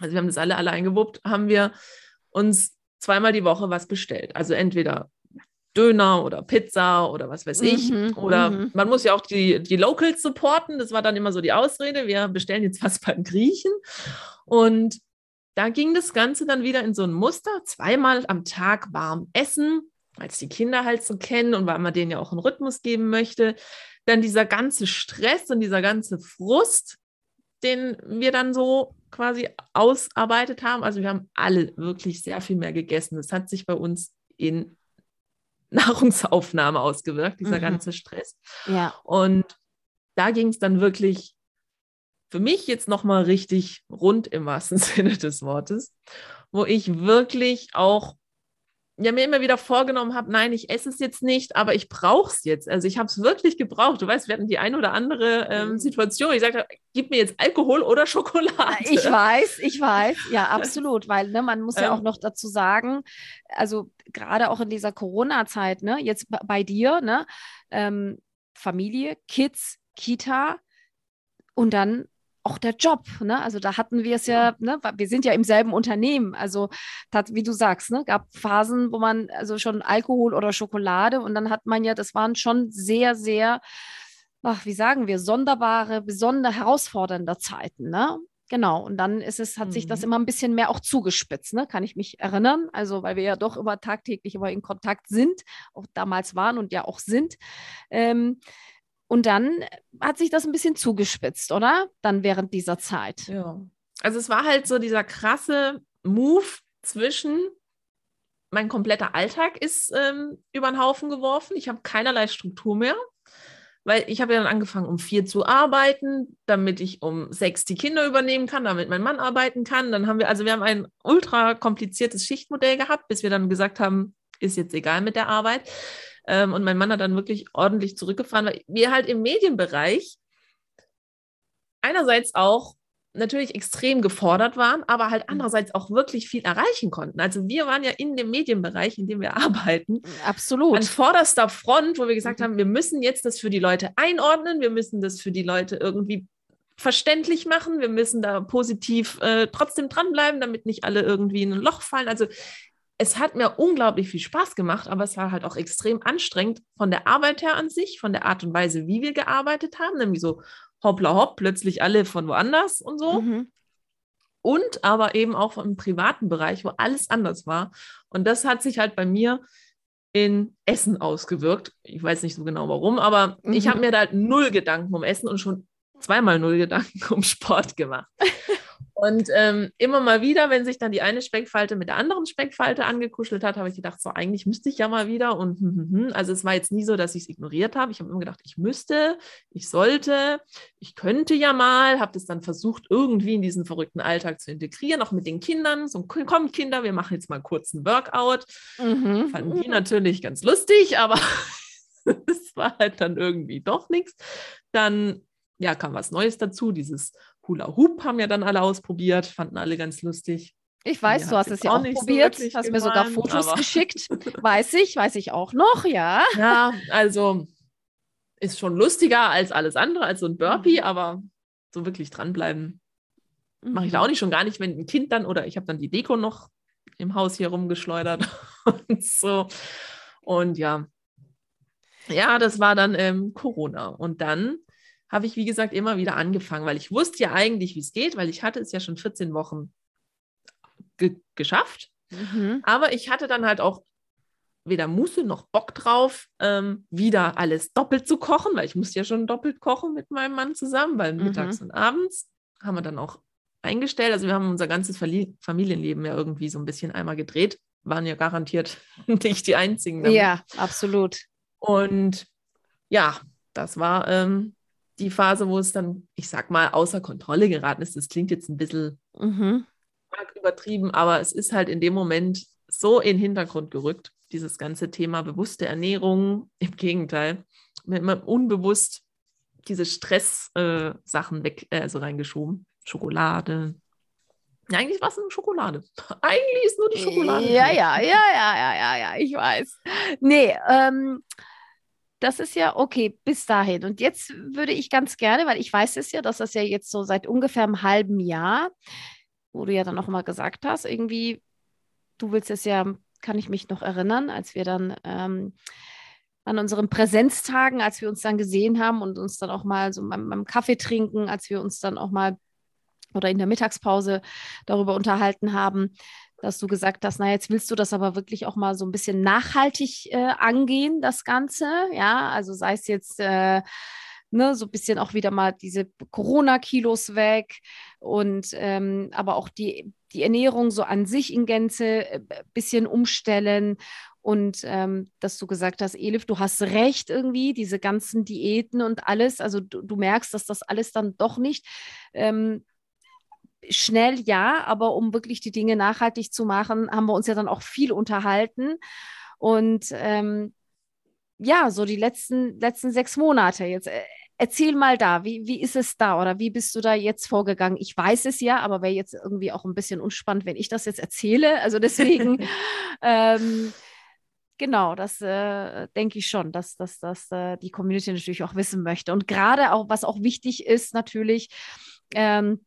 also wir haben das alle alle eingewuppt, haben wir uns zweimal die Woche was bestellt. Also entweder Döner oder Pizza oder was weiß ich. Mhm, oder mhm. man muss ja auch die, die Locals supporten. Das war dann immer so die Ausrede. Wir bestellen jetzt was beim Griechen. Und da ging das Ganze dann wieder in so ein Muster. Zweimal am Tag warm essen, als die Kinder halt so kennen und weil man denen ja auch einen Rhythmus geben möchte. Dann dieser ganze Stress und dieser ganze Frust, den wir dann so quasi ausarbeitet haben. Also wir haben alle wirklich sehr viel mehr gegessen. Das hat sich bei uns in Nahrungsaufnahme ausgewirkt, dieser mhm. ganze Stress. Ja. Und da ging es dann wirklich für mich jetzt nochmal richtig rund im wahrsten Sinne des Wortes, wo ich wirklich auch ja mir immer wieder vorgenommen habe, nein, ich esse es jetzt nicht, aber ich brauche es jetzt. Also ich habe es wirklich gebraucht. Du weißt, wir hatten die eine oder andere ähm, mhm. Situation. Ich sagte, gib mir jetzt Alkohol oder Schokolade. Ich weiß, ich weiß, ja, absolut, weil ne, man muss ja ähm, auch noch dazu sagen, also gerade auch in dieser Corona-Zeit, ne, jetzt bei dir, ne, ähm, Familie, Kids, Kita und dann auch der Job, ne? Also da hatten wir es ja, ne? Wir sind ja im selben Unternehmen. Also das, wie du sagst, ne? Gab Phasen, wo man also schon Alkohol oder Schokolade und dann hat man ja, das waren schon sehr, sehr, ach, wie sagen wir, sonderbare, besondere, herausfordernde Zeiten, ne? Genau, und dann ist es, hat mhm. sich das mhm. immer ein bisschen mehr auch zugespitzt, ne? kann ich mich erinnern. Also, weil wir ja doch immer tagtäglich immer in Kontakt sind, auch damals waren und ja auch sind. Ähm, und dann hat sich das ein bisschen zugespitzt, oder? Dann während dieser Zeit. Ja. Also es war halt so dieser krasse Move zwischen mein kompletter Alltag ist ähm, über den Haufen geworfen. Ich habe keinerlei Struktur mehr, weil ich habe ja dann angefangen, um vier zu arbeiten, damit ich um sechs die Kinder übernehmen kann, damit mein Mann arbeiten kann. Dann haben wir, also wir haben ein ultra kompliziertes Schichtmodell gehabt, bis wir dann gesagt haben, ist jetzt egal mit der Arbeit. Ähm, und mein Mann hat dann wirklich ordentlich zurückgefahren, weil wir halt im Medienbereich einerseits auch natürlich extrem gefordert waren, aber halt mhm. andererseits auch wirklich viel erreichen konnten. Also wir waren ja in dem Medienbereich, in dem wir arbeiten, absolut an vorderster Front, wo wir gesagt mhm. haben, wir müssen jetzt das für die Leute einordnen, wir müssen das für die Leute irgendwie verständlich machen, wir müssen da positiv äh, trotzdem dranbleiben, damit nicht alle irgendwie in ein Loch fallen. Also es hat mir unglaublich viel Spaß gemacht, aber es war halt auch extrem anstrengend von der Arbeit her an sich, von der Art und Weise, wie wir gearbeitet haben, nämlich so hoppla hopp, plötzlich alle von woanders und so. Mhm. Und aber eben auch im privaten Bereich, wo alles anders war. Und das hat sich halt bei mir in Essen ausgewirkt. Ich weiß nicht so genau warum, aber mhm. ich habe mir da halt null Gedanken um Essen und schon zweimal null Gedanken um Sport gemacht. Und ähm, immer mal wieder, wenn sich dann die eine Speckfalte mit der anderen Speckfalte angekuschelt hat, habe ich gedacht, so eigentlich müsste ich ja mal wieder. Und hm, hm, hm. also es war jetzt nie so, dass ich es ignoriert habe. Ich habe immer gedacht, ich müsste, ich sollte, ich könnte ja mal, habe das dann versucht, irgendwie in diesen verrückten Alltag zu integrieren, auch mit den Kindern. So, komm, Kinder, wir machen jetzt mal kurz einen Workout. Mhm. Fanden die natürlich ganz lustig, aber es war halt dann irgendwie doch nichts. Dann ja, kam was Neues dazu, dieses Hula Hoop haben ja dann alle ausprobiert, fanden alle ganz lustig. Ich weiß, du hast es ja auch probiert, so hast mir sogar Fotos geschickt. Weiß ich, weiß ich auch noch, ja. Ja, also ist schon lustiger als alles andere, als so ein Burpee, mhm. aber so wirklich dranbleiben mhm. mache ich da mhm. auch nicht, schon gar nicht, wenn ein Kind dann oder ich habe dann die Deko noch im Haus hier rumgeschleudert und so. Und ja, ja, das war dann ähm, Corona. Und dann habe ich, wie gesagt, immer wieder angefangen, weil ich wusste ja eigentlich, wie es geht, weil ich hatte es ja schon 14 Wochen ge geschafft. Mhm. Aber ich hatte dann halt auch weder Muße noch Bock drauf, ähm, wieder alles doppelt zu kochen, weil ich musste ja schon doppelt kochen mit meinem Mann zusammen, weil mhm. mittags und abends haben wir dann auch eingestellt. Also wir haben unser ganzes Familienleben ja irgendwie so ein bisschen einmal gedreht, waren ja garantiert nicht die einzigen. Damit. Ja, absolut. Und ja, das war ähm, die Phase, wo es dann, ich sag mal, außer Kontrolle geraten ist. Das klingt jetzt ein bisschen mhm. übertrieben, aber es ist halt in dem Moment so in den Hintergrund gerückt, dieses ganze Thema bewusste Ernährung. Im Gegenteil, immer unbewusst diese Stress-Sachen äh, weg, äh, also reingeschoben. Schokolade. Eigentlich war es nur Schokolade. Eigentlich ist nur die Schokolade. Ja, ja, ja, ja, ja, ja, ja, ich weiß. Nee, ähm, das ist ja okay bis dahin. Und jetzt würde ich ganz gerne, weil ich weiß es ja, dass das ja jetzt so seit ungefähr einem halben Jahr, wo du ja dann auch mal gesagt hast, irgendwie, du willst es ja, kann ich mich noch erinnern, als wir dann ähm, an unseren Präsenztagen, als wir uns dann gesehen haben und uns dann auch mal so beim, beim Kaffee trinken, als wir uns dann auch mal oder in der Mittagspause darüber unterhalten haben, dass du gesagt hast, na jetzt willst du das aber wirklich auch mal so ein bisschen nachhaltig äh, angehen, das Ganze, ja, also sei es jetzt äh, ne, so ein bisschen auch wieder mal diese Corona-Kilos weg und ähm, aber auch die, die Ernährung so an sich in Gänze ein äh, bisschen umstellen und ähm, dass du gesagt hast, Elif, du hast recht irgendwie, diese ganzen Diäten und alles, also du, du merkst, dass das alles dann doch nicht ähm, schnell ja, aber um wirklich die Dinge nachhaltig zu machen, haben wir uns ja dann auch viel unterhalten. Und ähm, ja, so die letzten, letzten sechs Monate jetzt. Äh, erzähl mal da, wie, wie ist es da oder wie bist du da jetzt vorgegangen? Ich weiß es ja, aber wäre jetzt irgendwie auch ein bisschen unspannend, wenn ich das jetzt erzähle. Also deswegen, ähm, genau, das äh, denke ich schon, dass, dass, dass äh, die Community natürlich auch wissen möchte. Und gerade auch, was auch wichtig ist, natürlich, ähm,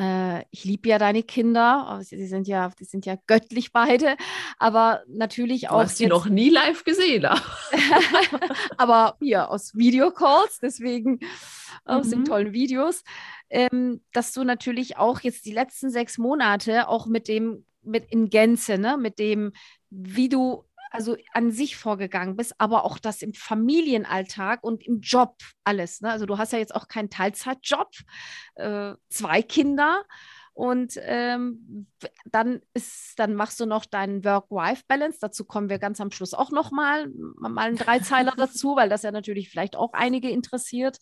äh, ich liebe ja deine Kinder, sie sind ja, die sind ja göttlich beide, aber natürlich auch. Du hast sie noch nie live gesehen. aber hier aus Videocalls, deswegen aus mhm. den tollen Videos, ähm, dass du natürlich auch jetzt die letzten sechs Monate auch mit dem, mit in Gänze, ne, mit dem, wie du also an sich vorgegangen bist, aber auch das im Familienalltag und im Job alles. Ne? Also du hast ja jetzt auch keinen Teilzeitjob, äh, zwei Kinder. Und ähm, dann ist, dann machst du noch deinen Work-Life-Balance. Dazu kommen wir ganz am Schluss auch noch mal, mal einen Dreizeiler dazu, weil das ja natürlich vielleicht auch einige interessiert.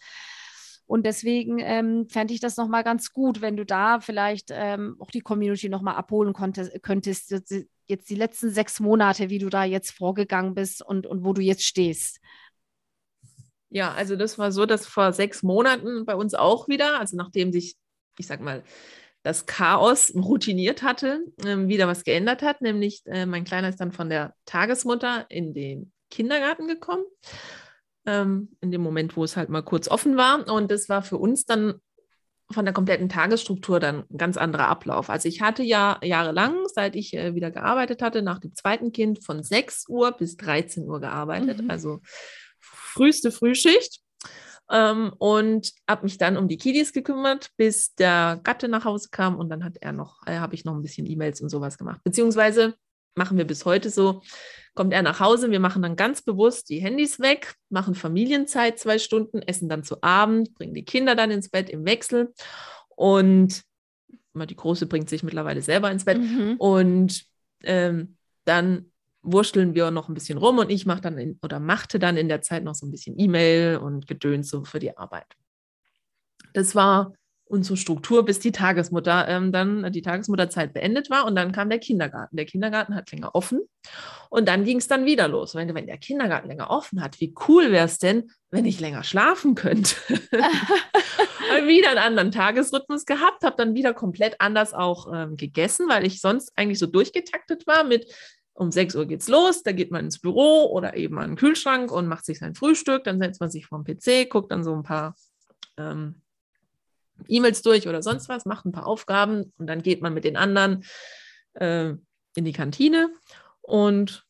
Und deswegen ähm, fände ich das nochmal ganz gut, wenn du da vielleicht ähm, auch die Community nochmal abholen konntest, könntest, jetzt die letzten sechs Monate, wie du da jetzt vorgegangen bist und, und wo du jetzt stehst. Ja, also das war so, dass vor sechs Monaten bei uns auch wieder, also nachdem sich, ich sag mal, das Chaos routiniert hatte, äh, wieder was geändert hat, nämlich äh, mein Kleiner ist dann von der Tagesmutter in den Kindergarten gekommen, ähm, in dem Moment, wo es halt mal kurz offen war. Und das war für uns dann von der kompletten Tagesstruktur dann ein ganz anderer Ablauf. Also ich hatte ja jahrelang, seit ich äh, wieder gearbeitet hatte, nach dem zweiten Kind von 6 Uhr bis 13 Uhr gearbeitet, mhm. also früheste Frühschicht. Ähm, und habe mich dann um die Kiddies gekümmert, bis der Gatte nach Hause kam und dann hat er noch, äh, habe ich noch ein bisschen E-Mails und sowas gemacht. Beziehungsweise machen wir bis heute so, kommt er nach Hause, wir machen dann ganz bewusst die Handys weg, machen Familienzeit zwei Stunden, essen dann zu Abend, bringen die Kinder dann ins Bett im Wechsel und die Große bringt sich mittlerweile selber ins Bett. Mhm. Und ähm, dann wurschteln wir noch ein bisschen rum und ich mache dann in, oder machte dann in der Zeit noch so ein bisschen E-Mail und Gedöns so für die Arbeit. Das war unsere Struktur, bis die Tagesmutter ähm, dann die Tagesmutterzeit beendet war und dann kam der Kindergarten. Der Kindergarten hat länger offen und dann ging es dann wieder los. Wenn, wenn der Kindergarten länger offen hat, wie cool wäre es denn, wenn ich länger schlafen könnte? wieder einen anderen Tagesrhythmus gehabt, habe dann wieder komplett anders auch ähm, gegessen, weil ich sonst eigentlich so durchgetaktet war mit um 6 Uhr geht's los, da geht man ins Büro oder eben an den Kühlschrank und macht sich sein Frühstück, dann setzt man sich vom PC, guckt dann so ein paar ähm, E-Mails durch oder sonst was, macht ein paar Aufgaben und dann geht man mit den anderen äh, in die Kantine. Und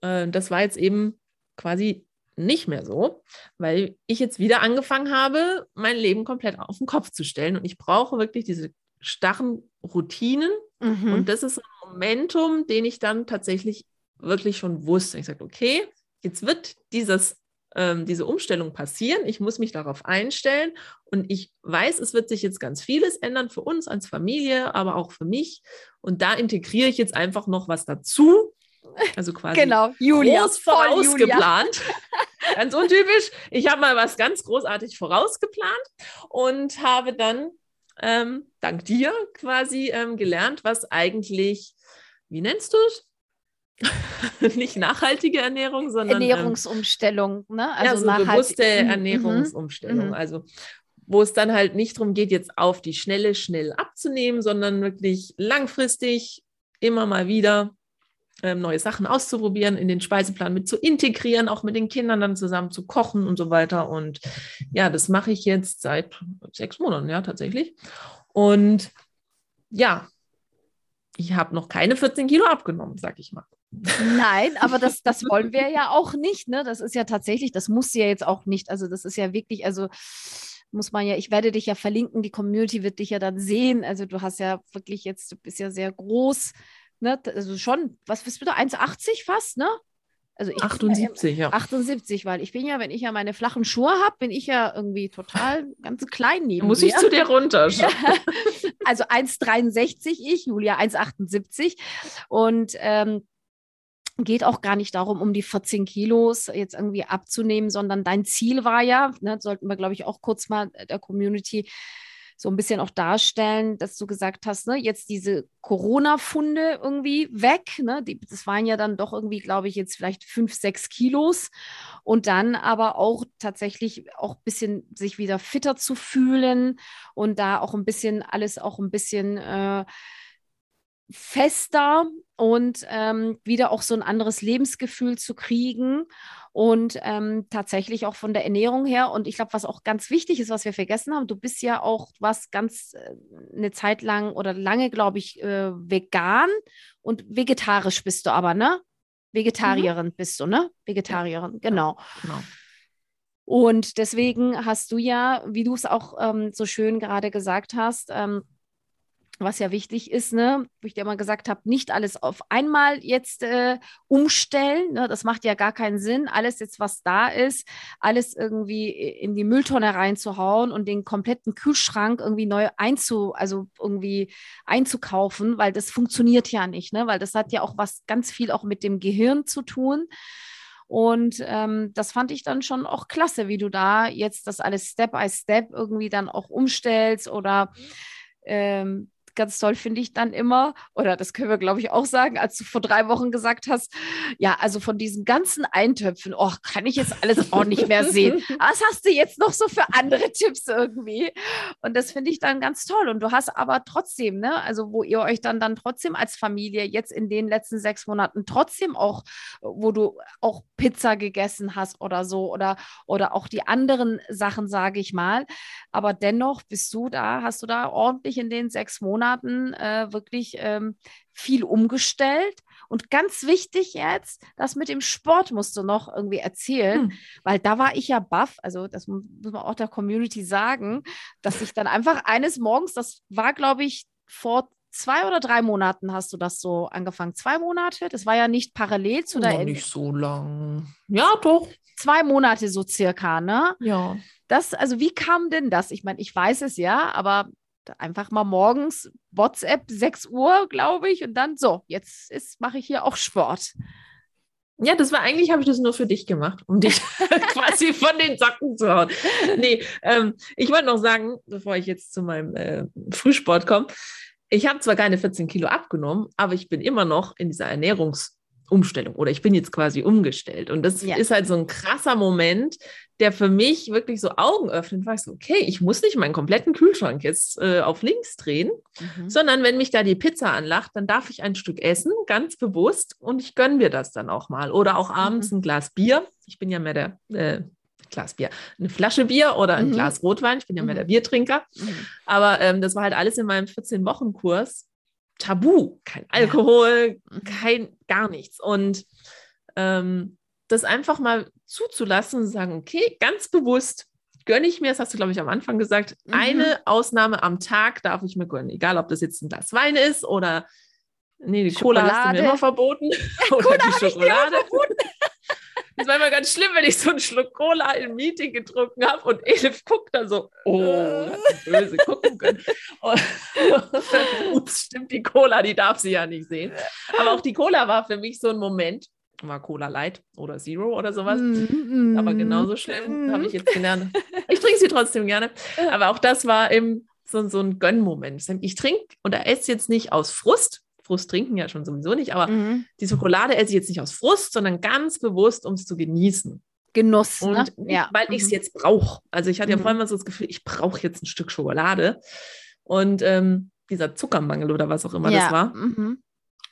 äh, das war jetzt eben quasi nicht mehr so, weil ich jetzt wieder angefangen habe, mein Leben komplett auf den Kopf zu stellen. Und ich brauche wirklich diese starren Routinen. Mhm. Und das ist ein Momentum, den ich dann tatsächlich wirklich schon wusste. Ich sagte, okay, jetzt wird dieses ähm, diese Umstellung passieren. Ich muss mich darauf einstellen und ich weiß, es wird sich jetzt ganz vieles ändern für uns als Familie, aber auch für mich. Und da integriere ich jetzt einfach noch was dazu. Also quasi genau, Julia, groß vorausgeplant. ganz untypisch. Ich habe mal was ganz großartig vorausgeplant und habe dann ähm, dank dir quasi ähm, gelernt, was eigentlich, wie nennst du es? nicht nachhaltige Ernährung, sondern ähm, Ernährungsumstellung, ne? Also ja, so bewusste mhm, mhm. Ernährungsumstellung. Mhm. Also wo es dann halt nicht darum geht, jetzt auf die Schnelle schnell abzunehmen, sondern wirklich langfristig immer mal wieder ähm, neue Sachen auszuprobieren, in den Speiseplan mit zu integrieren, auch mit den Kindern dann zusammen zu kochen und so weiter. Und ja, das mache ich jetzt seit sechs Monaten, ja, tatsächlich. Und ja, ich habe noch keine 14 Kilo abgenommen, sag ich mal. Nein, aber das, das wollen wir ja auch nicht. Ne? Das ist ja tatsächlich, das muss ja jetzt auch nicht. Also das ist ja wirklich, also muss man ja, ich werde dich ja verlinken, die Community wird dich ja dann sehen. Also du hast ja wirklich jetzt, du bist ja sehr groß. Ne? Also schon, was bist du da? 1,80 fast, ne? Also ich 78, ja, ja. 78, weil ich bin ja, wenn ich ja meine flachen Schuhe habe, bin ich ja irgendwie total ganz klein neben Muss mir. ich zu dir runter? also 1,63 ich, Julia 1,78 und ähm, geht auch gar nicht darum, um die 14 Kilos jetzt irgendwie abzunehmen, sondern dein Ziel war ja, ne, sollten wir, glaube ich, auch kurz mal der Community so ein bisschen auch darstellen, dass du gesagt hast, ne, jetzt diese Corona-Funde irgendwie weg. Ne, die, das waren ja dann doch irgendwie, glaube ich, jetzt vielleicht fünf, sechs Kilos. Und dann aber auch tatsächlich auch ein bisschen sich wieder fitter zu fühlen und da auch ein bisschen alles auch ein bisschen äh, fester und ähm, wieder auch so ein anderes Lebensgefühl zu kriegen und ähm, tatsächlich auch von der Ernährung her. Und ich glaube, was auch ganz wichtig ist, was wir vergessen haben, du bist ja auch was ganz äh, eine Zeit lang oder lange, glaube ich, äh, vegan und vegetarisch bist du aber, ne? Vegetarierin mhm. bist du, ne? Vegetarierin, ja. genau. genau. Und deswegen hast du ja, wie du es auch ähm, so schön gerade gesagt hast, ähm, was ja wichtig ist, ne, wo ich dir mal gesagt habe, nicht alles auf einmal jetzt äh, umstellen. Ne, das macht ja gar keinen Sinn. Alles jetzt, was da ist, alles irgendwie in die Mülltonne reinzuhauen und den kompletten Kühlschrank irgendwie neu einzu, also irgendwie einzukaufen, weil das funktioniert ja nicht, ne? Weil das hat ja auch was ganz viel auch mit dem Gehirn zu tun. Und ähm, das fand ich dann schon auch klasse, wie du da jetzt das alles Step by Step irgendwie dann auch umstellst oder ähm, ganz toll finde ich dann immer, oder das können wir, glaube ich, auch sagen, als du vor drei Wochen gesagt hast, ja, also von diesen ganzen Eintöpfen, oh, kann ich jetzt alles auch nicht mehr sehen. Was hast du jetzt noch so für andere Tipps irgendwie? Und das finde ich dann ganz toll. Und du hast aber trotzdem, ne, also wo ihr euch dann dann trotzdem als Familie jetzt in den letzten sechs Monaten trotzdem auch, wo du auch Pizza gegessen hast oder so oder, oder auch die anderen Sachen, sage ich mal. Aber dennoch bist du da, hast du da ordentlich in den sechs Monaten Monaten äh, wirklich ähm, viel umgestellt. Und ganz wichtig jetzt, das mit dem Sport musst du noch irgendwie erzählen, hm. weil da war ich ja baff, also das muss man auch der Community sagen, dass ich dann einfach eines Morgens, das war glaube ich vor zwei oder drei Monaten hast du das so angefangen. Zwei Monate? Das war ja nicht parallel zu der. Nicht so lang. Ja, doch. Zwei Monate so circa, ne? Ja. Das, also wie kam denn das? Ich meine, ich weiß es ja, aber Einfach mal morgens WhatsApp 6 Uhr, glaube ich, und dann so, jetzt mache ich hier auch Sport. Ja, das war eigentlich, habe ich das nur für dich gemacht, um dich quasi von den Socken zu hauen. Nee, ähm, ich wollte noch sagen, bevor ich jetzt zu meinem äh, Frühsport komme, ich habe zwar keine 14 Kilo abgenommen, aber ich bin immer noch in dieser Ernährungs- Umstellung oder ich bin jetzt quasi umgestellt. Und das ja. ist halt so ein krasser Moment, der für mich wirklich so Augen öffnet, weil ich so, okay, ich muss nicht meinen kompletten Kühlschrank jetzt äh, auf links drehen, mhm. sondern wenn mich da die Pizza anlacht, dann darf ich ein Stück essen, ganz bewusst, und ich gönne mir das dann auch mal. Oder auch abends mhm. ein Glas Bier. Ich bin ja mehr der äh, Glas Bier, eine Flasche Bier oder ein mhm. Glas Rotwein. Ich bin ja mehr der mhm. Biertrinker. Mhm. Aber ähm, das war halt alles in meinem 14-Wochen-Kurs tabu. Kein Alkohol, ja. Mhm. kein gar nichts. Und ähm, das einfach mal zuzulassen und sagen, okay, ganz bewusst gönne ich mir, das hast du, glaube ich, am Anfang gesagt, mhm. eine Ausnahme am Tag darf ich mir gönnen. Egal, ob das jetzt ein Glas Wein ist oder nee, die Schokolade. Cola hast du mir immer verboten. oder Cola die Schokolade. Das war immer ganz schlimm, wenn ich so einen Schluck Cola im Meeting getrunken habe und Elif guckt da so, oh, böse gucken können. Und, ups, stimmt, die Cola, die darf sie ja nicht sehen. Aber auch die Cola war für mich so ein Moment, war Cola Light oder Zero oder sowas. Mm, mm, Aber genauso schlimm mm. habe ich jetzt gelernt. Ich trinke sie trotzdem gerne. Aber auch das war eben so, so ein Gönnmoment. Ich trinke oder esse jetzt nicht aus Frust, Frust trinken ja schon sowieso nicht, aber mhm. die Schokolade esse ich jetzt nicht aus Frust, sondern ganz bewusst, um es zu genießen. Genuss, und ne? ja. weil mhm. ich es jetzt brauche. Also ich hatte ja mhm. vorhin mal so das Gefühl, ich brauche jetzt ein Stück Schokolade. Und ähm, dieser Zuckermangel oder was auch immer ja. das war. Mhm.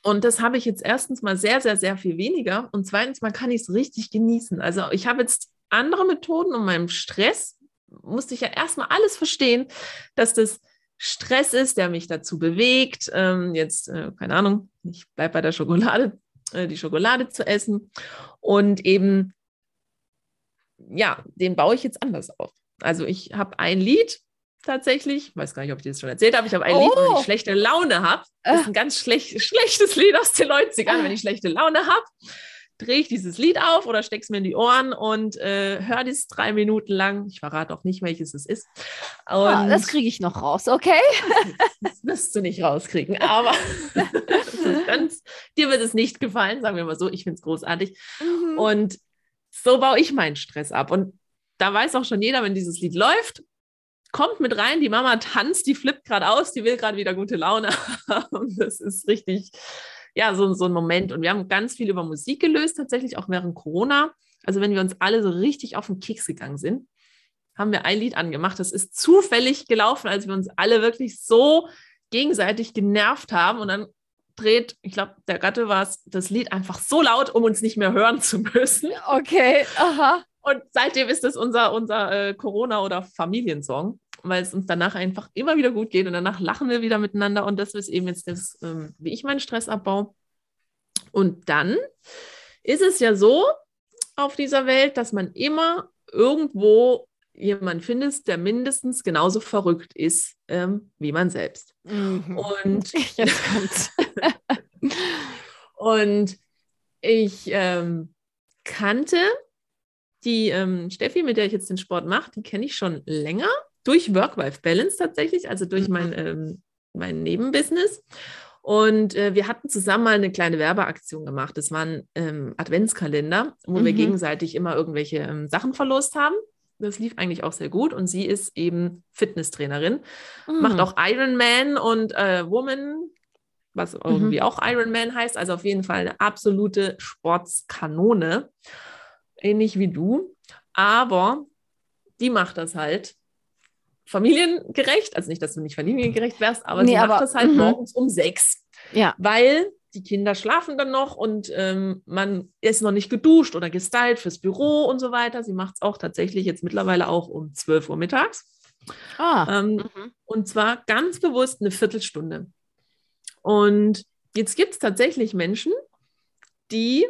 Und das habe ich jetzt erstens mal sehr, sehr, sehr viel weniger. Und zweitens mal kann ich es richtig genießen. Also ich habe jetzt andere Methoden, um meinem Stress, musste ich ja erstmal alles verstehen, dass das Stress ist, der mich dazu bewegt, ähm, jetzt, äh, keine Ahnung, ich bleibe bei der Schokolade, äh, die Schokolade zu essen. Und eben, ja, den baue ich jetzt anders auf. Also ich habe ein Lied tatsächlich, weiß gar nicht, ob ich das schon erzählt habe, ich habe ein oh. Lied, wenn ich schlechte Laune habe. Das ist ein ganz schlecht, schlechtes Lied aus den 90ern, wenn ich schlechte Laune habe drehe ich dieses Lied auf oder stecke es mir in die Ohren und äh, höre dies drei Minuten lang. Ich verrate auch nicht, welches es ist. Oh, das kriege ich noch raus, okay? Das wirst du nicht rauskriegen, aber ganz, dir wird es nicht gefallen, sagen wir mal so. Ich finde es großartig. Mhm. Und so baue ich meinen Stress ab. Und da weiß auch schon jeder, wenn dieses Lied läuft, kommt mit rein, die Mama tanzt, die flippt gerade aus, die will gerade wieder gute Laune haben. Das ist richtig ja, so, so ein Moment. Und wir haben ganz viel über Musik gelöst, tatsächlich auch während Corona. Also wenn wir uns alle so richtig auf den Keks gegangen sind, haben wir ein Lied angemacht. Das ist zufällig gelaufen, als wir uns alle wirklich so gegenseitig genervt haben. Und dann dreht, ich glaube, der Gatte war es, das Lied einfach so laut, um uns nicht mehr hören zu müssen. Okay, aha. Und seitdem ist das unser, unser äh, Corona- oder Familiensong weil es uns danach einfach immer wieder gut geht und danach lachen wir wieder miteinander und das ist eben jetzt das, ähm, wie ich meinen Stress abbau. Und dann ist es ja so auf dieser Welt, dass man immer irgendwo jemanden findet, der mindestens genauso verrückt ist ähm, wie man selbst. Mhm. Und jetzt kommt's. und ich ähm, kannte die ähm, Steffi, mit der ich jetzt den Sport mache, die kenne ich schon länger durch Work-Life-Balance tatsächlich, also durch mhm. mein, ähm, mein Nebenbusiness. Und äh, wir hatten zusammen mal eine kleine Werbeaktion gemacht. Das war ein ähm, Adventskalender, wo mhm. wir gegenseitig immer irgendwelche ähm, Sachen verlost haben. Das lief eigentlich auch sehr gut. Und sie ist eben Fitnesstrainerin, mhm. macht auch Ironman und äh, Woman, was irgendwie mhm. auch Ironman heißt. Also auf jeden Fall eine absolute Sportskanone. Ähnlich wie du. Aber die macht das halt familiengerecht, also nicht, dass du nicht familiengerecht wärst, aber nee, sie macht das halt -hmm. morgens um sechs. Ja. Weil die Kinder schlafen dann noch und ähm, man ist noch nicht geduscht oder gestylt fürs Büro und so weiter. Sie macht es auch tatsächlich jetzt mittlerweile auch um 12 Uhr mittags. Ah. Ähm, mhm. Und zwar ganz bewusst eine Viertelstunde. Und jetzt gibt es tatsächlich Menschen, die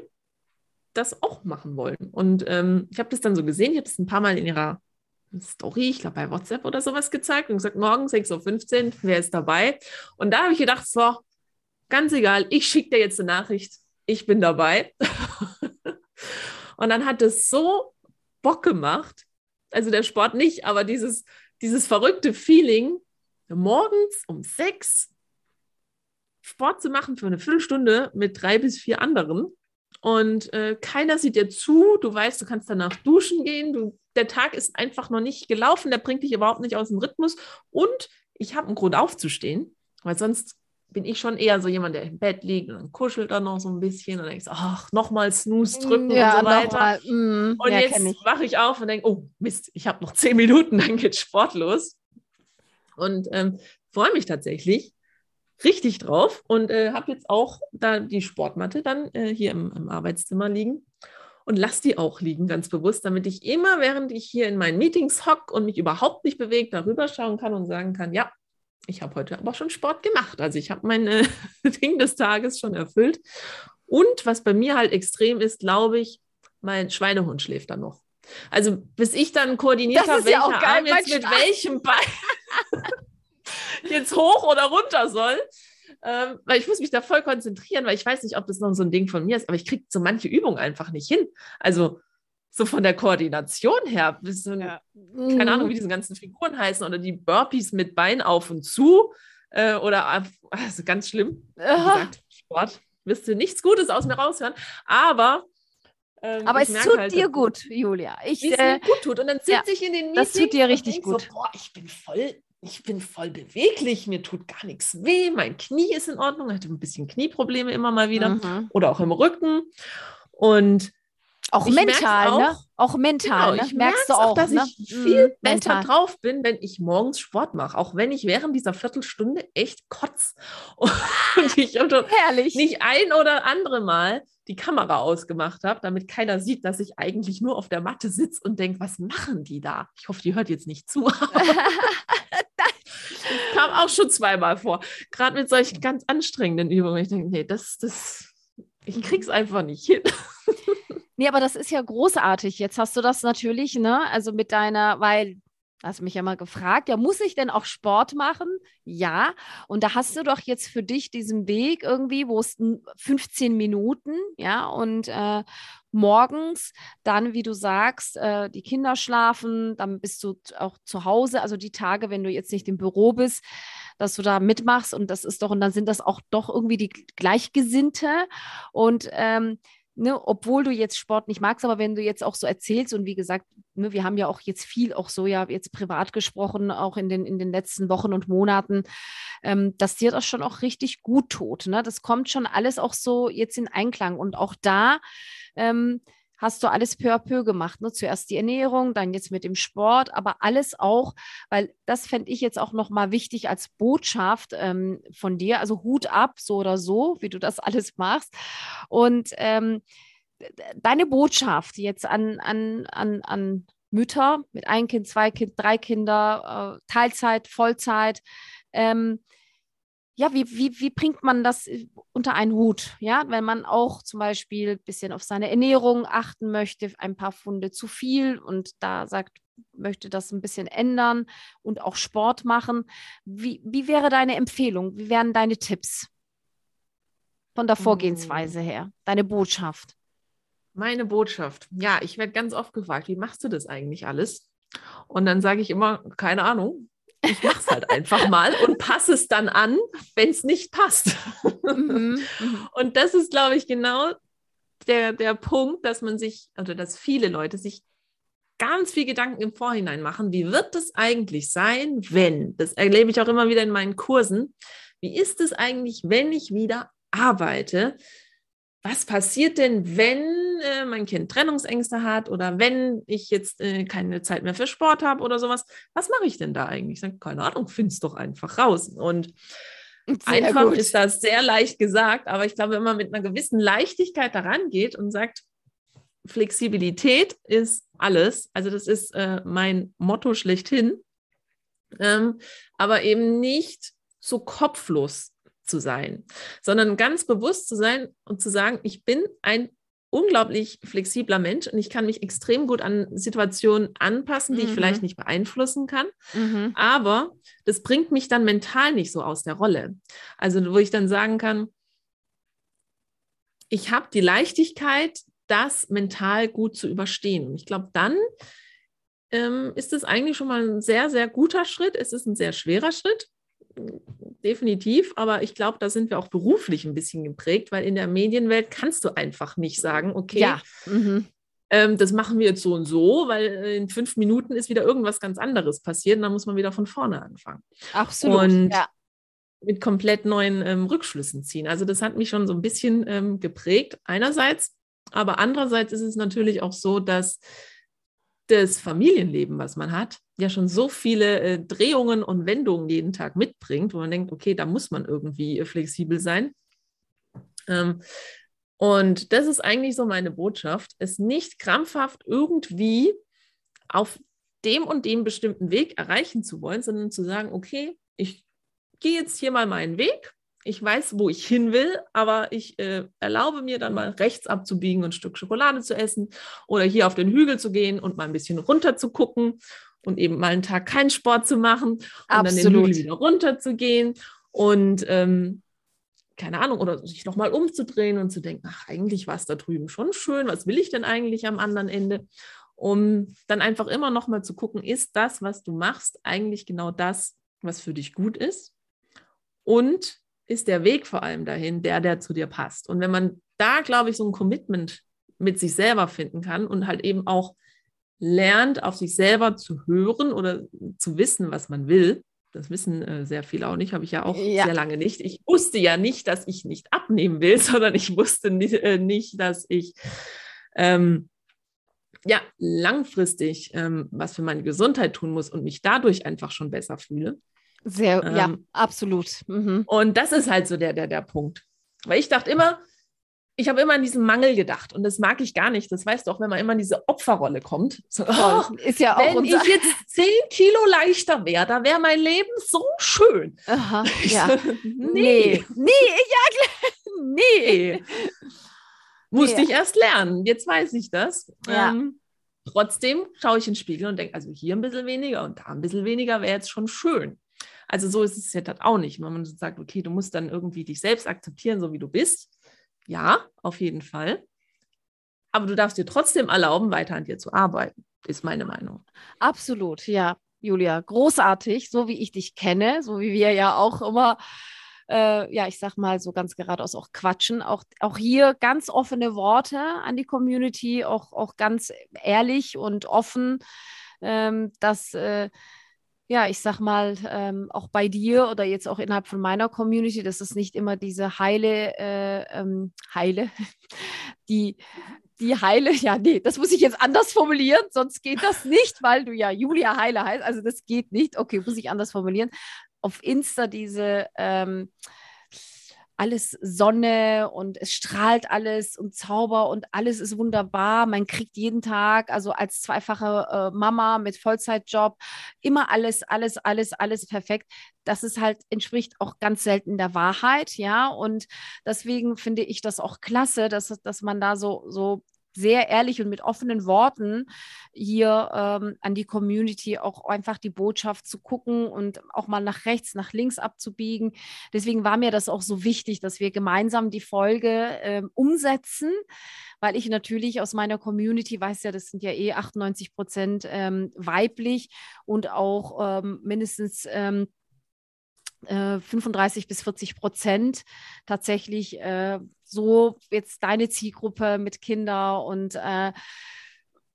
das auch machen wollen. Und ähm, ich habe das dann so gesehen, ich habe das ein paar Mal in ihrer Story, ich glaube bei WhatsApp oder sowas gezeigt und gesagt, morgen 6.15 Uhr, wer ist dabei? Und da habe ich gedacht, so, ganz egal, ich schicke dir jetzt eine Nachricht, ich bin dabei. und dann hat es so Bock gemacht, also der Sport nicht, aber dieses, dieses verrückte Feeling, morgens um sechs Sport zu machen für eine Viertelstunde mit drei bis vier anderen. Und äh, keiner sieht dir zu. Du weißt, du kannst danach duschen gehen. Du, der Tag ist einfach noch nicht gelaufen. Der bringt dich überhaupt nicht aus dem Rhythmus. Und ich habe einen Grund aufzustehen, weil sonst bin ich schon eher so jemand, der im Bett liegt und dann kuschelt er noch so ein bisschen und denkst, ach, nochmal Snooze drücken ja, und so weiter. Mm, und ja, jetzt wache ich auf und denke, oh Mist, ich habe noch zehn Minuten, dann geht Sport los. Und ähm, freue mich tatsächlich richtig drauf und äh, habe jetzt auch da die Sportmatte dann äh, hier im, im Arbeitszimmer liegen und lasse die auch liegen, ganz bewusst, damit ich immer, während ich hier in meinen Meetings hock und mich überhaupt nicht bewegt, darüber schauen kann und sagen kann, ja, ich habe heute aber schon Sport gemacht. Also ich habe mein äh, Ding des Tages schon erfüllt. Und was bei mir halt extrem ist, glaube ich, mein Schweinehund schläft dann noch. Also bis ich dann koordiniert habe, welcher ja Arm jetzt mit welchem Bein jetzt hoch oder runter soll. Ähm, weil ich muss mich da voll konzentrieren, weil ich weiß nicht, ob das noch so ein Ding von mir ist, aber ich kriege so manche Übungen einfach nicht hin. Also so von der Koordination her, du, ja. keine Ahnung, wie diese ganzen Figuren heißen oder die Burpees mit Bein auf und zu äh, oder also ganz schlimm. Gesagt, Sport wirst du nichts Gutes aus mir raushören, aber ähm, aber es tut halt, dir gut, Julia. Ich, wie es äh, mir gut tut. Und dann sitze ja, ich in den Meetings Das tut dir richtig gut. So, boah, ich bin voll ich bin voll beweglich, mir tut gar nichts weh, mein Knie ist in Ordnung, ich hatte ein bisschen Knieprobleme immer mal wieder mhm. oder auch im Rücken. Und auch mental, auch, ne? Auch mental, genau, ne? merkst du auch, dass ne? ich viel mhm, besser mental. drauf bin, wenn ich morgens Sport mache. Auch wenn ich während dieser Viertelstunde echt kotz. Und ich Herrlich. nicht ein oder andere Mal die Kamera ausgemacht habe, damit keiner sieht, dass ich eigentlich nur auf der Matte sitze und denke, was machen die da? Ich hoffe, die hört jetzt nicht zu. Kam auch schon zweimal vor. Gerade mit solchen ganz anstrengenden Übungen. Ich denke, nee, das, das, ich krieg's einfach nicht hin. Nee, aber das ist ja großartig. Jetzt hast du das natürlich, ne? Also mit deiner, weil hast mich ja mal gefragt, ja, muss ich denn auch Sport machen? Ja. Und da hast du doch jetzt für dich diesen Weg irgendwie, wo es 15 Minuten, ja, und äh, morgens dann, wie du sagst, äh, die Kinder schlafen, dann bist du auch zu Hause, also die Tage, wenn du jetzt nicht im Büro bist, dass du da mitmachst und das ist doch, und dann sind das auch doch irgendwie die Gleichgesinnte. Und ähm, Ne, obwohl du jetzt Sport nicht magst, aber wenn du jetzt auch so erzählst und wie gesagt, ne, wir haben ja auch jetzt viel auch so ja jetzt privat gesprochen, auch in den, in den letzten Wochen und Monaten, ähm, dass dir das schon auch richtig gut tut. Ne? Das kommt schon alles auch so jetzt in Einklang und auch da ähm, hast du alles peu à peu gemacht. Ne? Zuerst die Ernährung, dann jetzt mit dem Sport, aber alles auch, weil das fände ich jetzt auch nochmal wichtig als Botschaft ähm, von dir. Also Hut ab, so oder so, wie du das alles machst. Und ähm, deine Botschaft jetzt an, an, an, an Mütter mit ein Kind, zwei Kind, drei Kinder, äh, Teilzeit, Vollzeit. Ähm, ja, wie, wie, wie bringt man das äh, unter einen Hut? Ja, wenn man auch zum Beispiel ein bisschen auf seine Ernährung achten möchte, ein paar Funde zu viel und da sagt, möchte das ein bisschen ändern und auch Sport machen. Wie, wie wäre deine Empfehlung? Wie wären deine Tipps von der Vorgehensweise her? Deine Botschaft? Meine Botschaft. Ja, ich werde ganz oft gefragt, wie machst du das eigentlich alles? Und dann sage ich immer, keine Ahnung, ich mache es halt einfach mal und passe es dann an, wenn es nicht passt. Mhm, mhm. Und das ist, glaube ich, genau der, der Punkt, dass man sich, oder dass viele Leute sich ganz viel Gedanken im Vorhinein machen. Wie wird es eigentlich sein, wenn? Das erlebe ich auch immer wieder in meinen Kursen. Wie ist es eigentlich, wenn ich wieder arbeite? Was passiert denn, wenn äh, mein Kind Trennungsängste hat oder wenn ich jetzt äh, keine Zeit mehr für Sport habe oder sowas? Was mache ich denn da eigentlich? Ich sage, keine Ahnung, find's doch einfach raus. Und sehr einfach gut. ist das sehr leicht gesagt, aber ich glaube, wenn man mit einer gewissen Leichtigkeit daran geht und sagt, Flexibilität ist alles, also das ist äh, mein Motto schlechthin, ähm, aber eben nicht so kopflos zu sein, sondern ganz bewusst zu sein und zu sagen, ich bin ein unglaublich flexibler Mensch und ich kann mich extrem gut an Situationen anpassen, die mhm. ich vielleicht nicht beeinflussen kann. Mhm. Aber das bringt mich dann mental nicht so aus der Rolle. Also wo ich dann sagen kann, ich habe die Leichtigkeit, das mental gut zu überstehen. Und ich glaube, dann ähm, ist es eigentlich schon mal ein sehr, sehr guter Schritt. Es ist ein sehr schwerer Schritt, definitiv, aber ich glaube, da sind wir auch beruflich ein bisschen geprägt, weil in der Medienwelt kannst du einfach nicht sagen, okay, ja. mhm. ähm, das machen wir jetzt so und so, weil in fünf Minuten ist wieder irgendwas ganz anderes passiert und dann muss man wieder von vorne anfangen. Absolut. Und ja. mit komplett neuen ähm, Rückschlüssen ziehen. Also das hat mich schon so ein bisschen ähm, geprägt, einerseits, aber andererseits ist es natürlich auch so, dass das Familienleben, was man hat, ja schon so viele äh, Drehungen und Wendungen jeden Tag mitbringt, wo man denkt, okay, da muss man irgendwie äh, flexibel sein. Ähm, und das ist eigentlich so meine Botschaft, es nicht krampfhaft irgendwie auf dem und dem bestimmten Weg erreichen zu wollen, sondern zu sagen, okay, ich gehe jetzt hier mal meinen Weg ich weiß, wo ich hin will, aber ich äh, erlaube mir dann mal rechts abzubiegen und ein Stück Schokolade zu essen oder hier auf den Hügel zu gehen und mal ein bisschen runter zu gucken und eben mal einen Tag keinen Sport zu machen und Absolut. dann den Hügel wieder runter zu gehen und ähm, keine Ahnung, oder sich nochmal umzudrehen und zu denken, ach, eigentlich war es da drüben schon schön, was will ich denn eigentlich am anderen Ende? Um dann einfach immer nochmal zu gucken, ist das, was du machst, eigentlich genau das, was für dich gut ist? Und ist der Weg vor allem dahin, der, der zu dir passt. Und wenn man da, glaube ich, so ein Commitment mit sich selber finden kann und halt eben auch lernt, auf sich selber zu hören oder zu wissen, was man will, das wissen äh, sehr viele auch nicht, habe ich ja auch ja. sehr lange nicht. Ich wusste ja nicht, dass ich nicht abnehmen will, sondern ich wusste nicht, äh, nicht dass ich ähm, ja langfristig ähm, was für meine Gesundheit tun muss und mich dadurch einfach schon besser fühle. Sehr, ähm, ja, absolut. Mhm. Und das ist halt so der, der, der Punkt. Weil ich dachte immer, ich habe immer an diesen Mangel gedacht und das mag ich gar nicht. Das weißt du auch, wenn man immer in diese Opferrolle kommt. So, oh, ist ja auch wenn ich jetzt zehn Kilo leichter wäre, da wäre mein Leben so schön. Aha, ja. nee. nee, ja, nee. Musste nee. ich erst lernen. Jetzt weiß ich das. Ja. Ähm, trotzdem schaue ich in den Spiegel und denke, also hier ein bisschen weniger und da ein bisschen weniger wäre jetzt schon schön. Also so ist es jetzt halt auch nicht. Wenn man sagt, okay, du musst dann irgendwie dich selbst akzeptieren, so wie du bist. Ja, auf jeden Fall. Aber du darfst dir trotzdem erlauben, weiter an dir zu arbeiten, ist meine Meinung. Absolut, ja. Julia, großartig, so wie ich dich kenne, so wie wir ja auch immer, äh, ja, ich sag mal so ganz geradeaus auch quatschen. Auch, auch hier ganz offene Worte an die Community, auch, auch ganz ehrlich und offen, ähm, dass äh, ja, ich sag mal, ähm, auch bei dir oder jetzt auch innerhalb von meiner Community, das ist nicht immer diese heile, äh, ähm, heile, die, die heile, ja, nee, das muss ich jetzt anders formulieren, sonst geht das nicht, weil du ja Julia Heile heißt, also das geht nicht, okay, muss ich anders formulieren. Auf Insta diese, ähm, alles Sonne und es strahlt alles und Zauber und alles ist wunderbar. Man kriegt jeden Tag, also als zweifache äh, Mama mit Vollzeitjob, immer alles, alles, alles, alles perfekt. Das ist halt, entspricht auch ganz selten der Wahrheit, ja. Und deswegen finde ich das auch klasse, dass, dass man da so, so sehr ehrlich und mit offenen Worten hier ähm, an die Community auch einfach die Botschaft zu gucken und auch mal nach rechts, nach links abzubiegen. Deswegen war mir das auch so wichtig, dass wir gemeinsam die Folge ähm, umsetzen, weil ich natürlich aus meiner Community weiß ja, das sind ja eh 98 Prozent ähm, weiblich und auch ähm, mindestens 35 äh, bis 40 Prozent tatsächlich äh, so jetzt deine Zielgruppe mit Kindern und äh,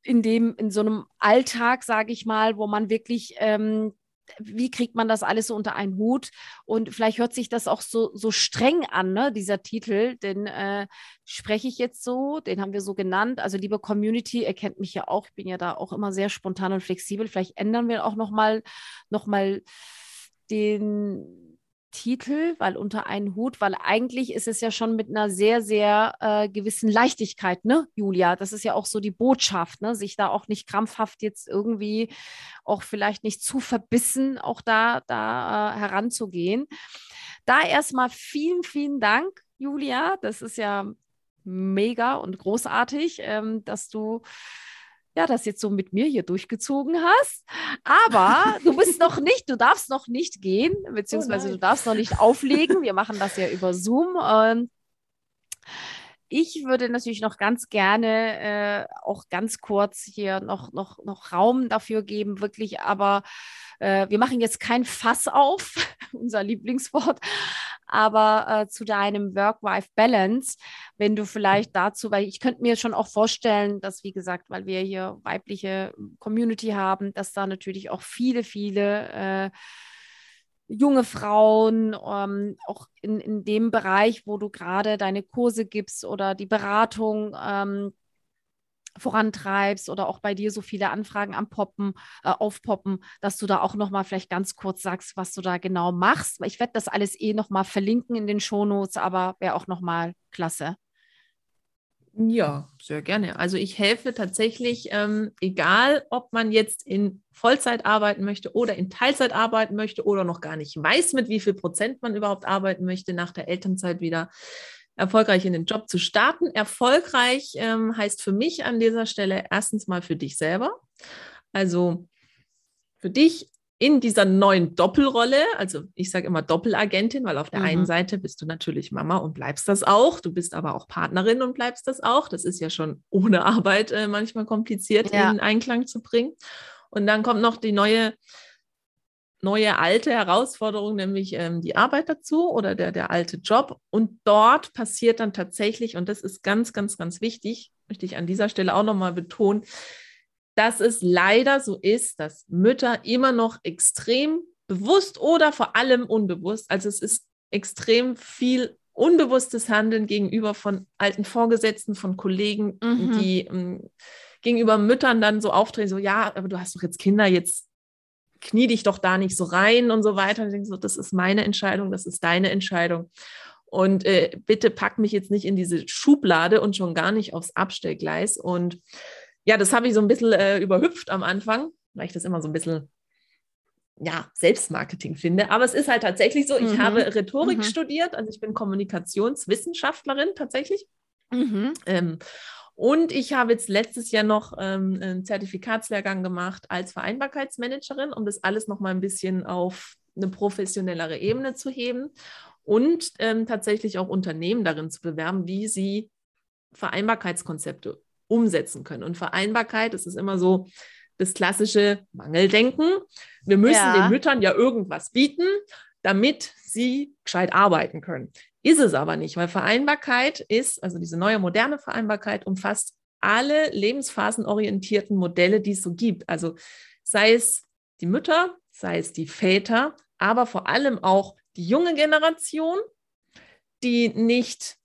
in dem, in so einem Alltag, sage ich mal, wo man wirklich ähm, wie kriegt man das alles so unter einen Hut? Und vielleicht hört sich das auch so, so streng an, ne, dieser Titel, den äh, spreche ich jetzt so, den haben wir so genannt. Also liebe Community, ihr kennt mich ja auch, ich bin ja da auch immer sehr spontan und flexibel. Vielleicht ändern wir auch nochmal noch mal den Titel, weil unter einen Hut, weil eigentlich ist es ja schon mit einer sehr, sehr äh, gewissen Leichtigkeit, ne, Julia? Das ist ja auch so die Botschaft, ne? Sich da auch nicht krampfhaft jetzt irgendwie auch vielleicht nicht zu verbissen, auch da, da äh, heranzugehen. Da erstmal vielen, vielen Dank, Julia. Das ist ja mega und großartig, ähm, dass du ja, das jetzt so mit mir hier durchgezogen hast. Aber du bist noch nicht, du darfst noch nicht gehen, beziehungsweise oh du darfst noch nicht auflegen. Wir machen das ja über Zoom. Ähm, ich würde natürlich noch ganz gerne äh, auch ganz kurz hier noch, noch, noch Raum dafür geben, wirklich, aber äh, wir machen jetzt kein Fass auf, unser Lieblingswort, aber äh, zu deinem Work-Life-Balance, wenn du vielleicht dazu, weil ich könnte mir schon auch vorstellen, dass, wie gesagt, weil wir hier weibliche Community haben, dass da natürlich auch viele, viele äh, junge Frauen, ähm, auch in, in dem Bereich, wo du gerade deine Kurse gibst oder die Beratung ähm, vorantreibst oder auch bei dir so viele Anfragen am Poppen, äh, aufpoppen, dass du da auch nochmal vielleicht ganz kurz sagst, was du da genau machst. Ich werde das alles eh nochmal verlinken in den Shownotes, aber wäre auch nochmal klasse. Ja, sehr gerne. Also ich helfe tatsächlich, ähm, egal ob man jetzt in Vollzeit arbeiten möchte oder in Teilzeit arbeiten möchte oder noch gar nicht weiß, mit wie viel Prozent man überhaupt arbeiten möchte, nach der Elternzeit wieder erfolgreich in den Job zu starten. Erfolgreich ähm, heißt für mich an dieser Stelle erstens mal für dich selber. Also für dich in dieser neuen Doppelrolle, also ich sage immer Doppelagentin, weil auf der mhm. einen Seite bist du natürlich Mama und bleibst das auch, du bist aber auch Partnerin und bleibst das auch. Das ist ja schon ohne Arbeit äh, manchmal kompliziert ja. in Einklang zu bringen. Und dann kommt noch die neue, neue alte Herausforderung, nämlich ähm, die Arbeit dazu oder der, der alte Job. Und dort passiert dann tatsächlich, und das ist ganz, ganz, ganz wichtig, möchte ich an dieser Stelle auch nochmal betonen, dass es leider so ist, dass Mütter immer noch extrem bewusst oder vor allem unbewusst, also es ist extrem viel unbewusstes Handeln gegenüber von alten Vorgesetzten, von Kollegen, mhm. die ähm, gegenüber Müttern dann so auftreten, so ja, aber du hast doch jetzt Kinder, jetzt knie dich doch da nicht so rein und so weiter. Und ich denke so, das ist meine Entscheidung, das ist deine Entscheidung. Und äh, bitte pack mich jetzt nicht in diese Schublade und schon gar nicht aufs Abstellgleis. Und ja, das habe ich so ein bisschen äh, überhüpft am Anfang, weil ich das immer so ein bisschen ja, Selbstmarketing finde. Aber es ist halt tatsächlich so, ich mhm. habe Rhetorik mhm. studiert, also ich bin Kommunikationswissenschaftlerin tatsächlich. Mhm. Ähm, und ich habe jetzt letztes Jahr noch ähm, einen Zertifikatslehrgang gemacht als Vereinbarkeitsmanagerin, um das alles noch mal ein bisschen auf eine professionellere Ebene zu heben und ähm, tatsächlich auch Unternehmen darin zu bewerben, wie sie Vereinbarkeitskonzepte umsetzen können. Und Vereinbarkeit, das ist immer so das klassische Mangeldenken. Wir müssen ja. den Müttern ja irgendwas bieten, damit sie gescheit arbeiten können. Ist es aber nicht, weil Vereinbarkeit ist, also diese neue moderne Vereinbarkeit umfasst alle lebensphasenorientierten Modelle, die es so gibt. Also sei es die Mütter, sei es die Väter, aber vor allem auch die junge Generation, die nicht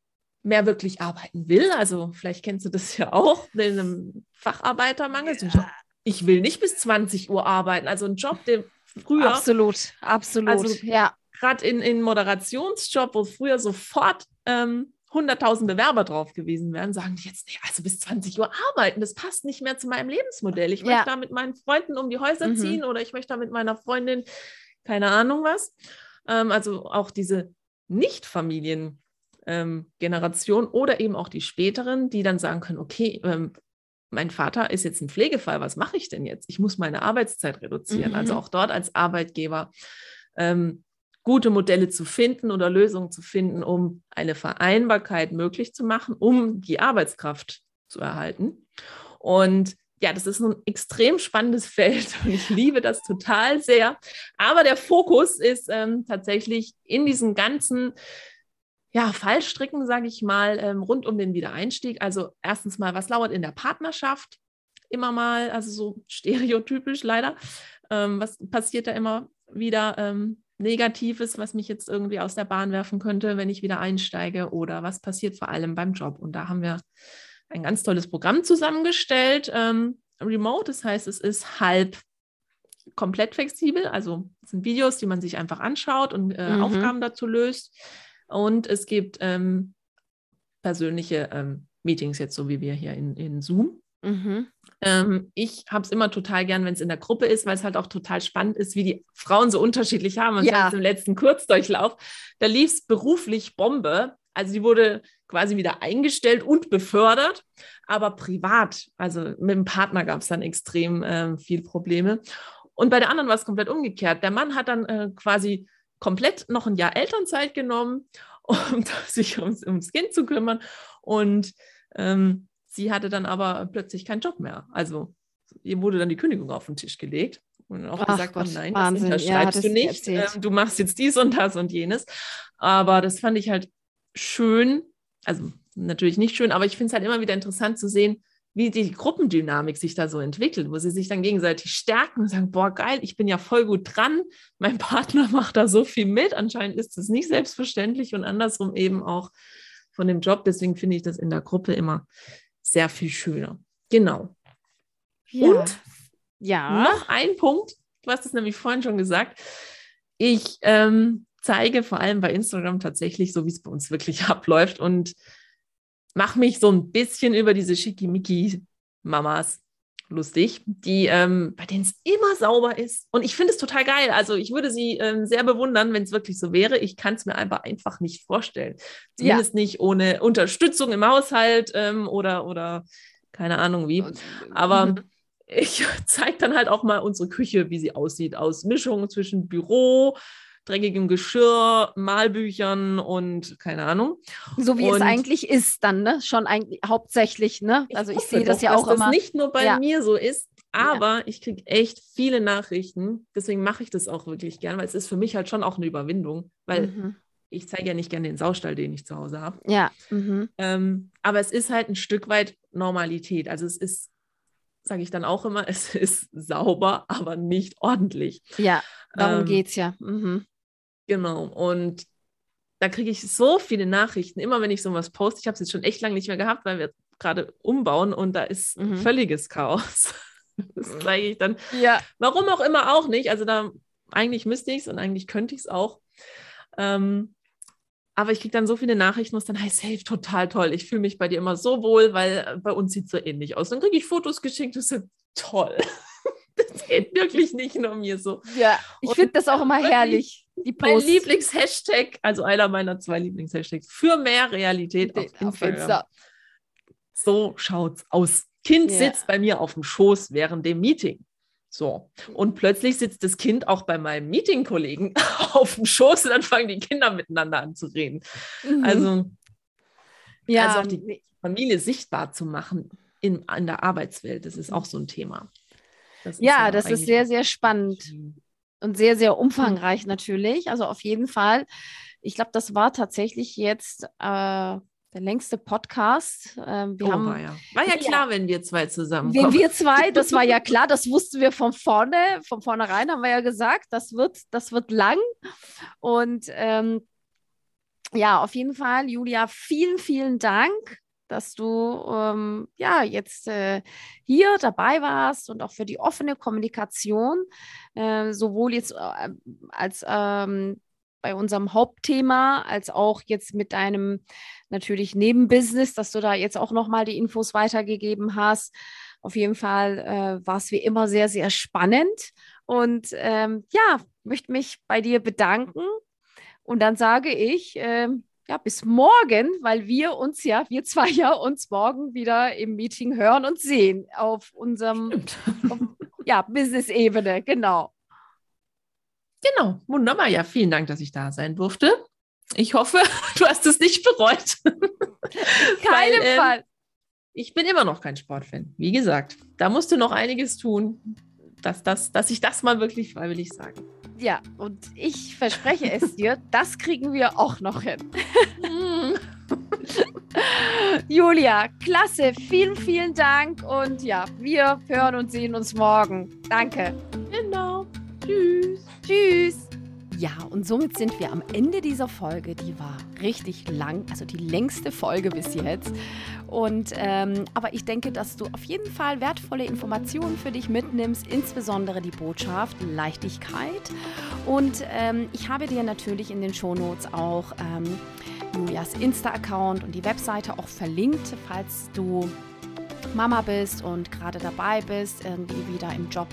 mehr wirklich arbeiten will. Also vielleicht kennst du das ja auch in einem Facharbeitermangel. Ja. Ich will nicht bis 20 Uhr arbeiten. Also ein Job, der früher. Absolut, absolut. Also ja. Gerade in, in Moderationsjob, wo früher sofort ähm, 100.000 Bewerber drauf gewesen wären, sagen die jetzt, nee, also bis 20 Uhr arbeiten, das passt nicht mehr zu meinem Lebensmodell. Ich ja. möchte da mit meinen Freunden um die Häuser mhm. ziehen oder ich möchte da mit meiner Freundin, keine Ahnung was. Ähm, also auch diese Nicht-Familien ähm, Generation oder eben auch die späteren, die dann sagen können, okay, ähm, mein Vater ist jetzt ein Pflegefall, was mache ich denn jetzt? Ich muss meine Arbeitszeit reduzieren. Also mhm. Also auch dort als Arbeitgeber ähm, gute Modelle zu finden oder Lösungen zu finden, um eine Vereinbarkeit möglich zu machen, um die Arbeitskraft zu erhalten. Und ja, das ist ein extrem spannendes Feld und ich liebe das total sehr. Aber der Fokus ist ähm, tatsächlich in diesen ganzen ja, Fallstricken, sage ich mal, ähm, rund um den Wiedereinstieg. Also erstens mal, was lauert in der Partnerschaft? Immer mal, also so stereotypisch leider. Ähm, was passiert da immer wieder ähm, Negatives, was mich jetzt irgendwie aus der Bahn werfen könnte, wenn ich wieder einsteige? Oder was passiert vor allem beim Job? Und da haben wir ein ganz tolles Programm zusammengestellt. Ähm, remote, das heißt, es ist halb komplett flexibel. Also es sind Videos, die man sich einfach anschaut und äh, mhm. Aufgaben dazu löst. Und es gibt ähm, persönliche ähm, Meetings, jetzt so wie wir hier in, in Zoom. Mhm. Ähm, ich habe es immer total gern, wenn es in der Gruppe ist, weil es halt auch total spannend ist, wie die Frauen so unterschiedlich haben. Und ja. im letzten Kurzdurchlauf, da lief es beruflich Bombe. Also die wurde quasi wieder eingestellt und befördert, aber privat, also mit dem Partner gab es dann extrem äh, viel Probleme. Und bei der anderen war es komplett umgekehrt. Der Mann hat dann äh, quasi komplett noch ein Jahr Elternzeit genommen, um sich ums, ums Kind zu kümmern. Und ähm, sie hatte dann aber plötzlich keinen Job mehr. Also ihr wurde dann die Kündigung auf den Tisch gelegt und auch Ach gesagt, Gott, nein, Wahnsinn. das unterschreibst ja, du nicht. Ähm, du machst jetzt dies und das und jenes. Aber das fand ich halt schön, also natürlich nicht schön, aber ich finde es halt immer wieder interessant zu sehen, wie die Gruppendynamik sich da so entwickelt, wo sie sich dann gegenseitig stärken und sagen, boah, geil, ich bin ja voll gut dran, mein Partner macht da so viel mit, anscheinend ist es nicht selbstverständlich und andersrum eben auch von dem Job, deswegen finde ich das in der Gruppe immer sehr viel schöner. Genau. Ja. Und ja. noch ein Punkt, du hast es nämlich vorhin schon gesagt, ich ähm, zeige vor allem bei Instagram tatsächlich so, wie es bei uns wirklich abläuft und mache mich so ein bisschen über diese Schickimicki-Mamas lustig, die, ähm, bei denen es immer sauber ist. Und ich finde es total geil. Also ich würde sie ähm, sehr bewundern, wenn es wirklich so wäre. Ich kann es mir einfach, einfach nicht vorstellen. Zumindest ja. nicht ohne Unterstützung im Haushalt ähm, oder, oder keine Ahnung wie. Aber mhm. ich zeige dann halt auch mal unsere Küche, wie sie aussieht, aus Mischung zwischen Büro, dreckigem Geschirr, Malbüchern und keine Ahnung. So wie und es eigentlich ist dann, ne? Schon eigentlich hauptsächlich, ne? Also ich, ich sehe das ja auch dass immer. Das nicht nur bei ja. mir so ist, aber ja. ich kriege echt viele Nachrichten. Deswegen mache ich das auch wirklich gern, weil es ist für mich halt schon auch eine Überwindung, weil mhm. ich zeige ja nicht gerne den Saustall, den ich zu Hause habe. Ja. Mhm. Ähm, aber es ist halt ein Stück weit Normalität. Also es ist sage ich dann auch immer, es ist sauber, aber nicht ordentlich. Ja, darum ähm, geht es ja. Mhm. Genau. Und da kriege ich so viele Nachrichten, immer wenn ich sowas poste. Ich habe es jetzt schon echt lange nicht mehr gehabt, weil wir gerade umbauen und da ist mhm. völliges Chaos. Das zeige ich dann. Ja. Warum auch immer auch nicht. Also da eigentlich müsste ich es und eigentlich könnte ich es auch. Ähm, aber ich kriege dann so viele Nachrichten, was dann heißt, hey, total toll. Ich fühle mich bei dir immer so wohl, weil bei uns sieht es so ähnlich aus. Dann kriege ich Fotos geschickt, das ist toll. das geht wirklich nicht nur mir so. Ja, ich finde das auch immer herrlich. Die mein Lieblingshashtag, also einer meiner zwei Lieblingshashtags für mehr Realität auf Instagram. So schaut's aus. Kind ja. sitzt bei mir auf dem Schoß während dem Meeting. So. Und plötzlich sitzt das Kind auch bei meinem Meeting-Kollegen auf dem Schoß und dann fangen die Kinder miteinander an zu reden. Mhm. Also, ja. also auch die Familie sichtbar zu machen in, in der Arbeitswelt, das ist auch so ein Thema. Das ja, das ist sehr, sehr spannend und sehr, sehr umfangreich natürlich. Also auf jeden Fall. Ich glaube, das war tatsächlich jetzt äh, der längste Podcast. Ähm, wir oh, haben, war ja. War ja klar, ja, wenn wir zwei zusammenkommen. Wenn wir zwei, das war ja klar, das wussten wir von vorne, von vornherein haben wir ja gesagt, das wird, das wird lang. Und ähm, ja, auf jeden Fall, Julia, vielen, vielen Dank dass du ähm, ja jetzt äh, hier dabei warst und auch für die offene Kommunikation, äh, sowohl jetzt äh, als ähm, bei unserem Hauptthema, als auch jetzt mit deinem natürlich Nebenbusiness, dass du da jetzt auch nochmal die Infos weitergegeben hast. Auf jeden Fall äh, war es wie immer sehr, sehr spannend. Und ähm, ja, möchte mich bei dir bedanken. Und dann sage ich, ähm, ja, bis morgen, weil wir uns ja, wir zwei ja uns morgen wieder im Meeting hören und sehen auf unserem auf, ja, Business-Ebene, genau. Genau, wunderbar. Ja, vielen Dank, dass ich da sein durfte. Ich hoffe, du hast es nicht bereut. Keinem ähm, Fall. Ich bin immer noch kein Sportfan. Wie gesagt, da musst du noch einiges tun, dass, dass, dass ich das mal wirklich freiwillig sage. Ja, und ich verspreche es dir, das kriegen wir auch noch hin. Julia, klasse, vielen, vielen Dank und ja, wir hören und sehen uns morgen. Danke. Genau. Tschüss. Tschüss. Ja, und somit sind wir am Ende dieser Folge. Die war richtig lang, also die längste Folge bis jetzt. Und ähm, aber ich denke, dass du auf jeden Fall wertvolle Informationen für dich mitnimmst, insbesondere die Botschaft Leichtigkeit. Und ähm, ich habe dir natürlich in den Shownotes auch ähm, Julias Insta-Account und die Webseite auch verlinkt, falls du Mama bist und gerade dabei bist, irgendwie wieder im Job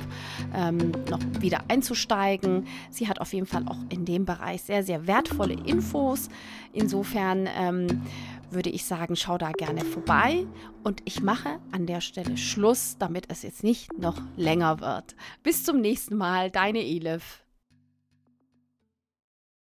ähm, noch wieder einzusteigen. Sie hat auf jeden Fall auch in dem Bereich sehr, sehr wertvolle Infos. Insofern ähm, würde ich sagen, schau da gerne vorbei. Und ich mache an der Stelle Schluss, damit es jetzt nicht noch länger wird. Bis zum nächsten Mal, deine Elif.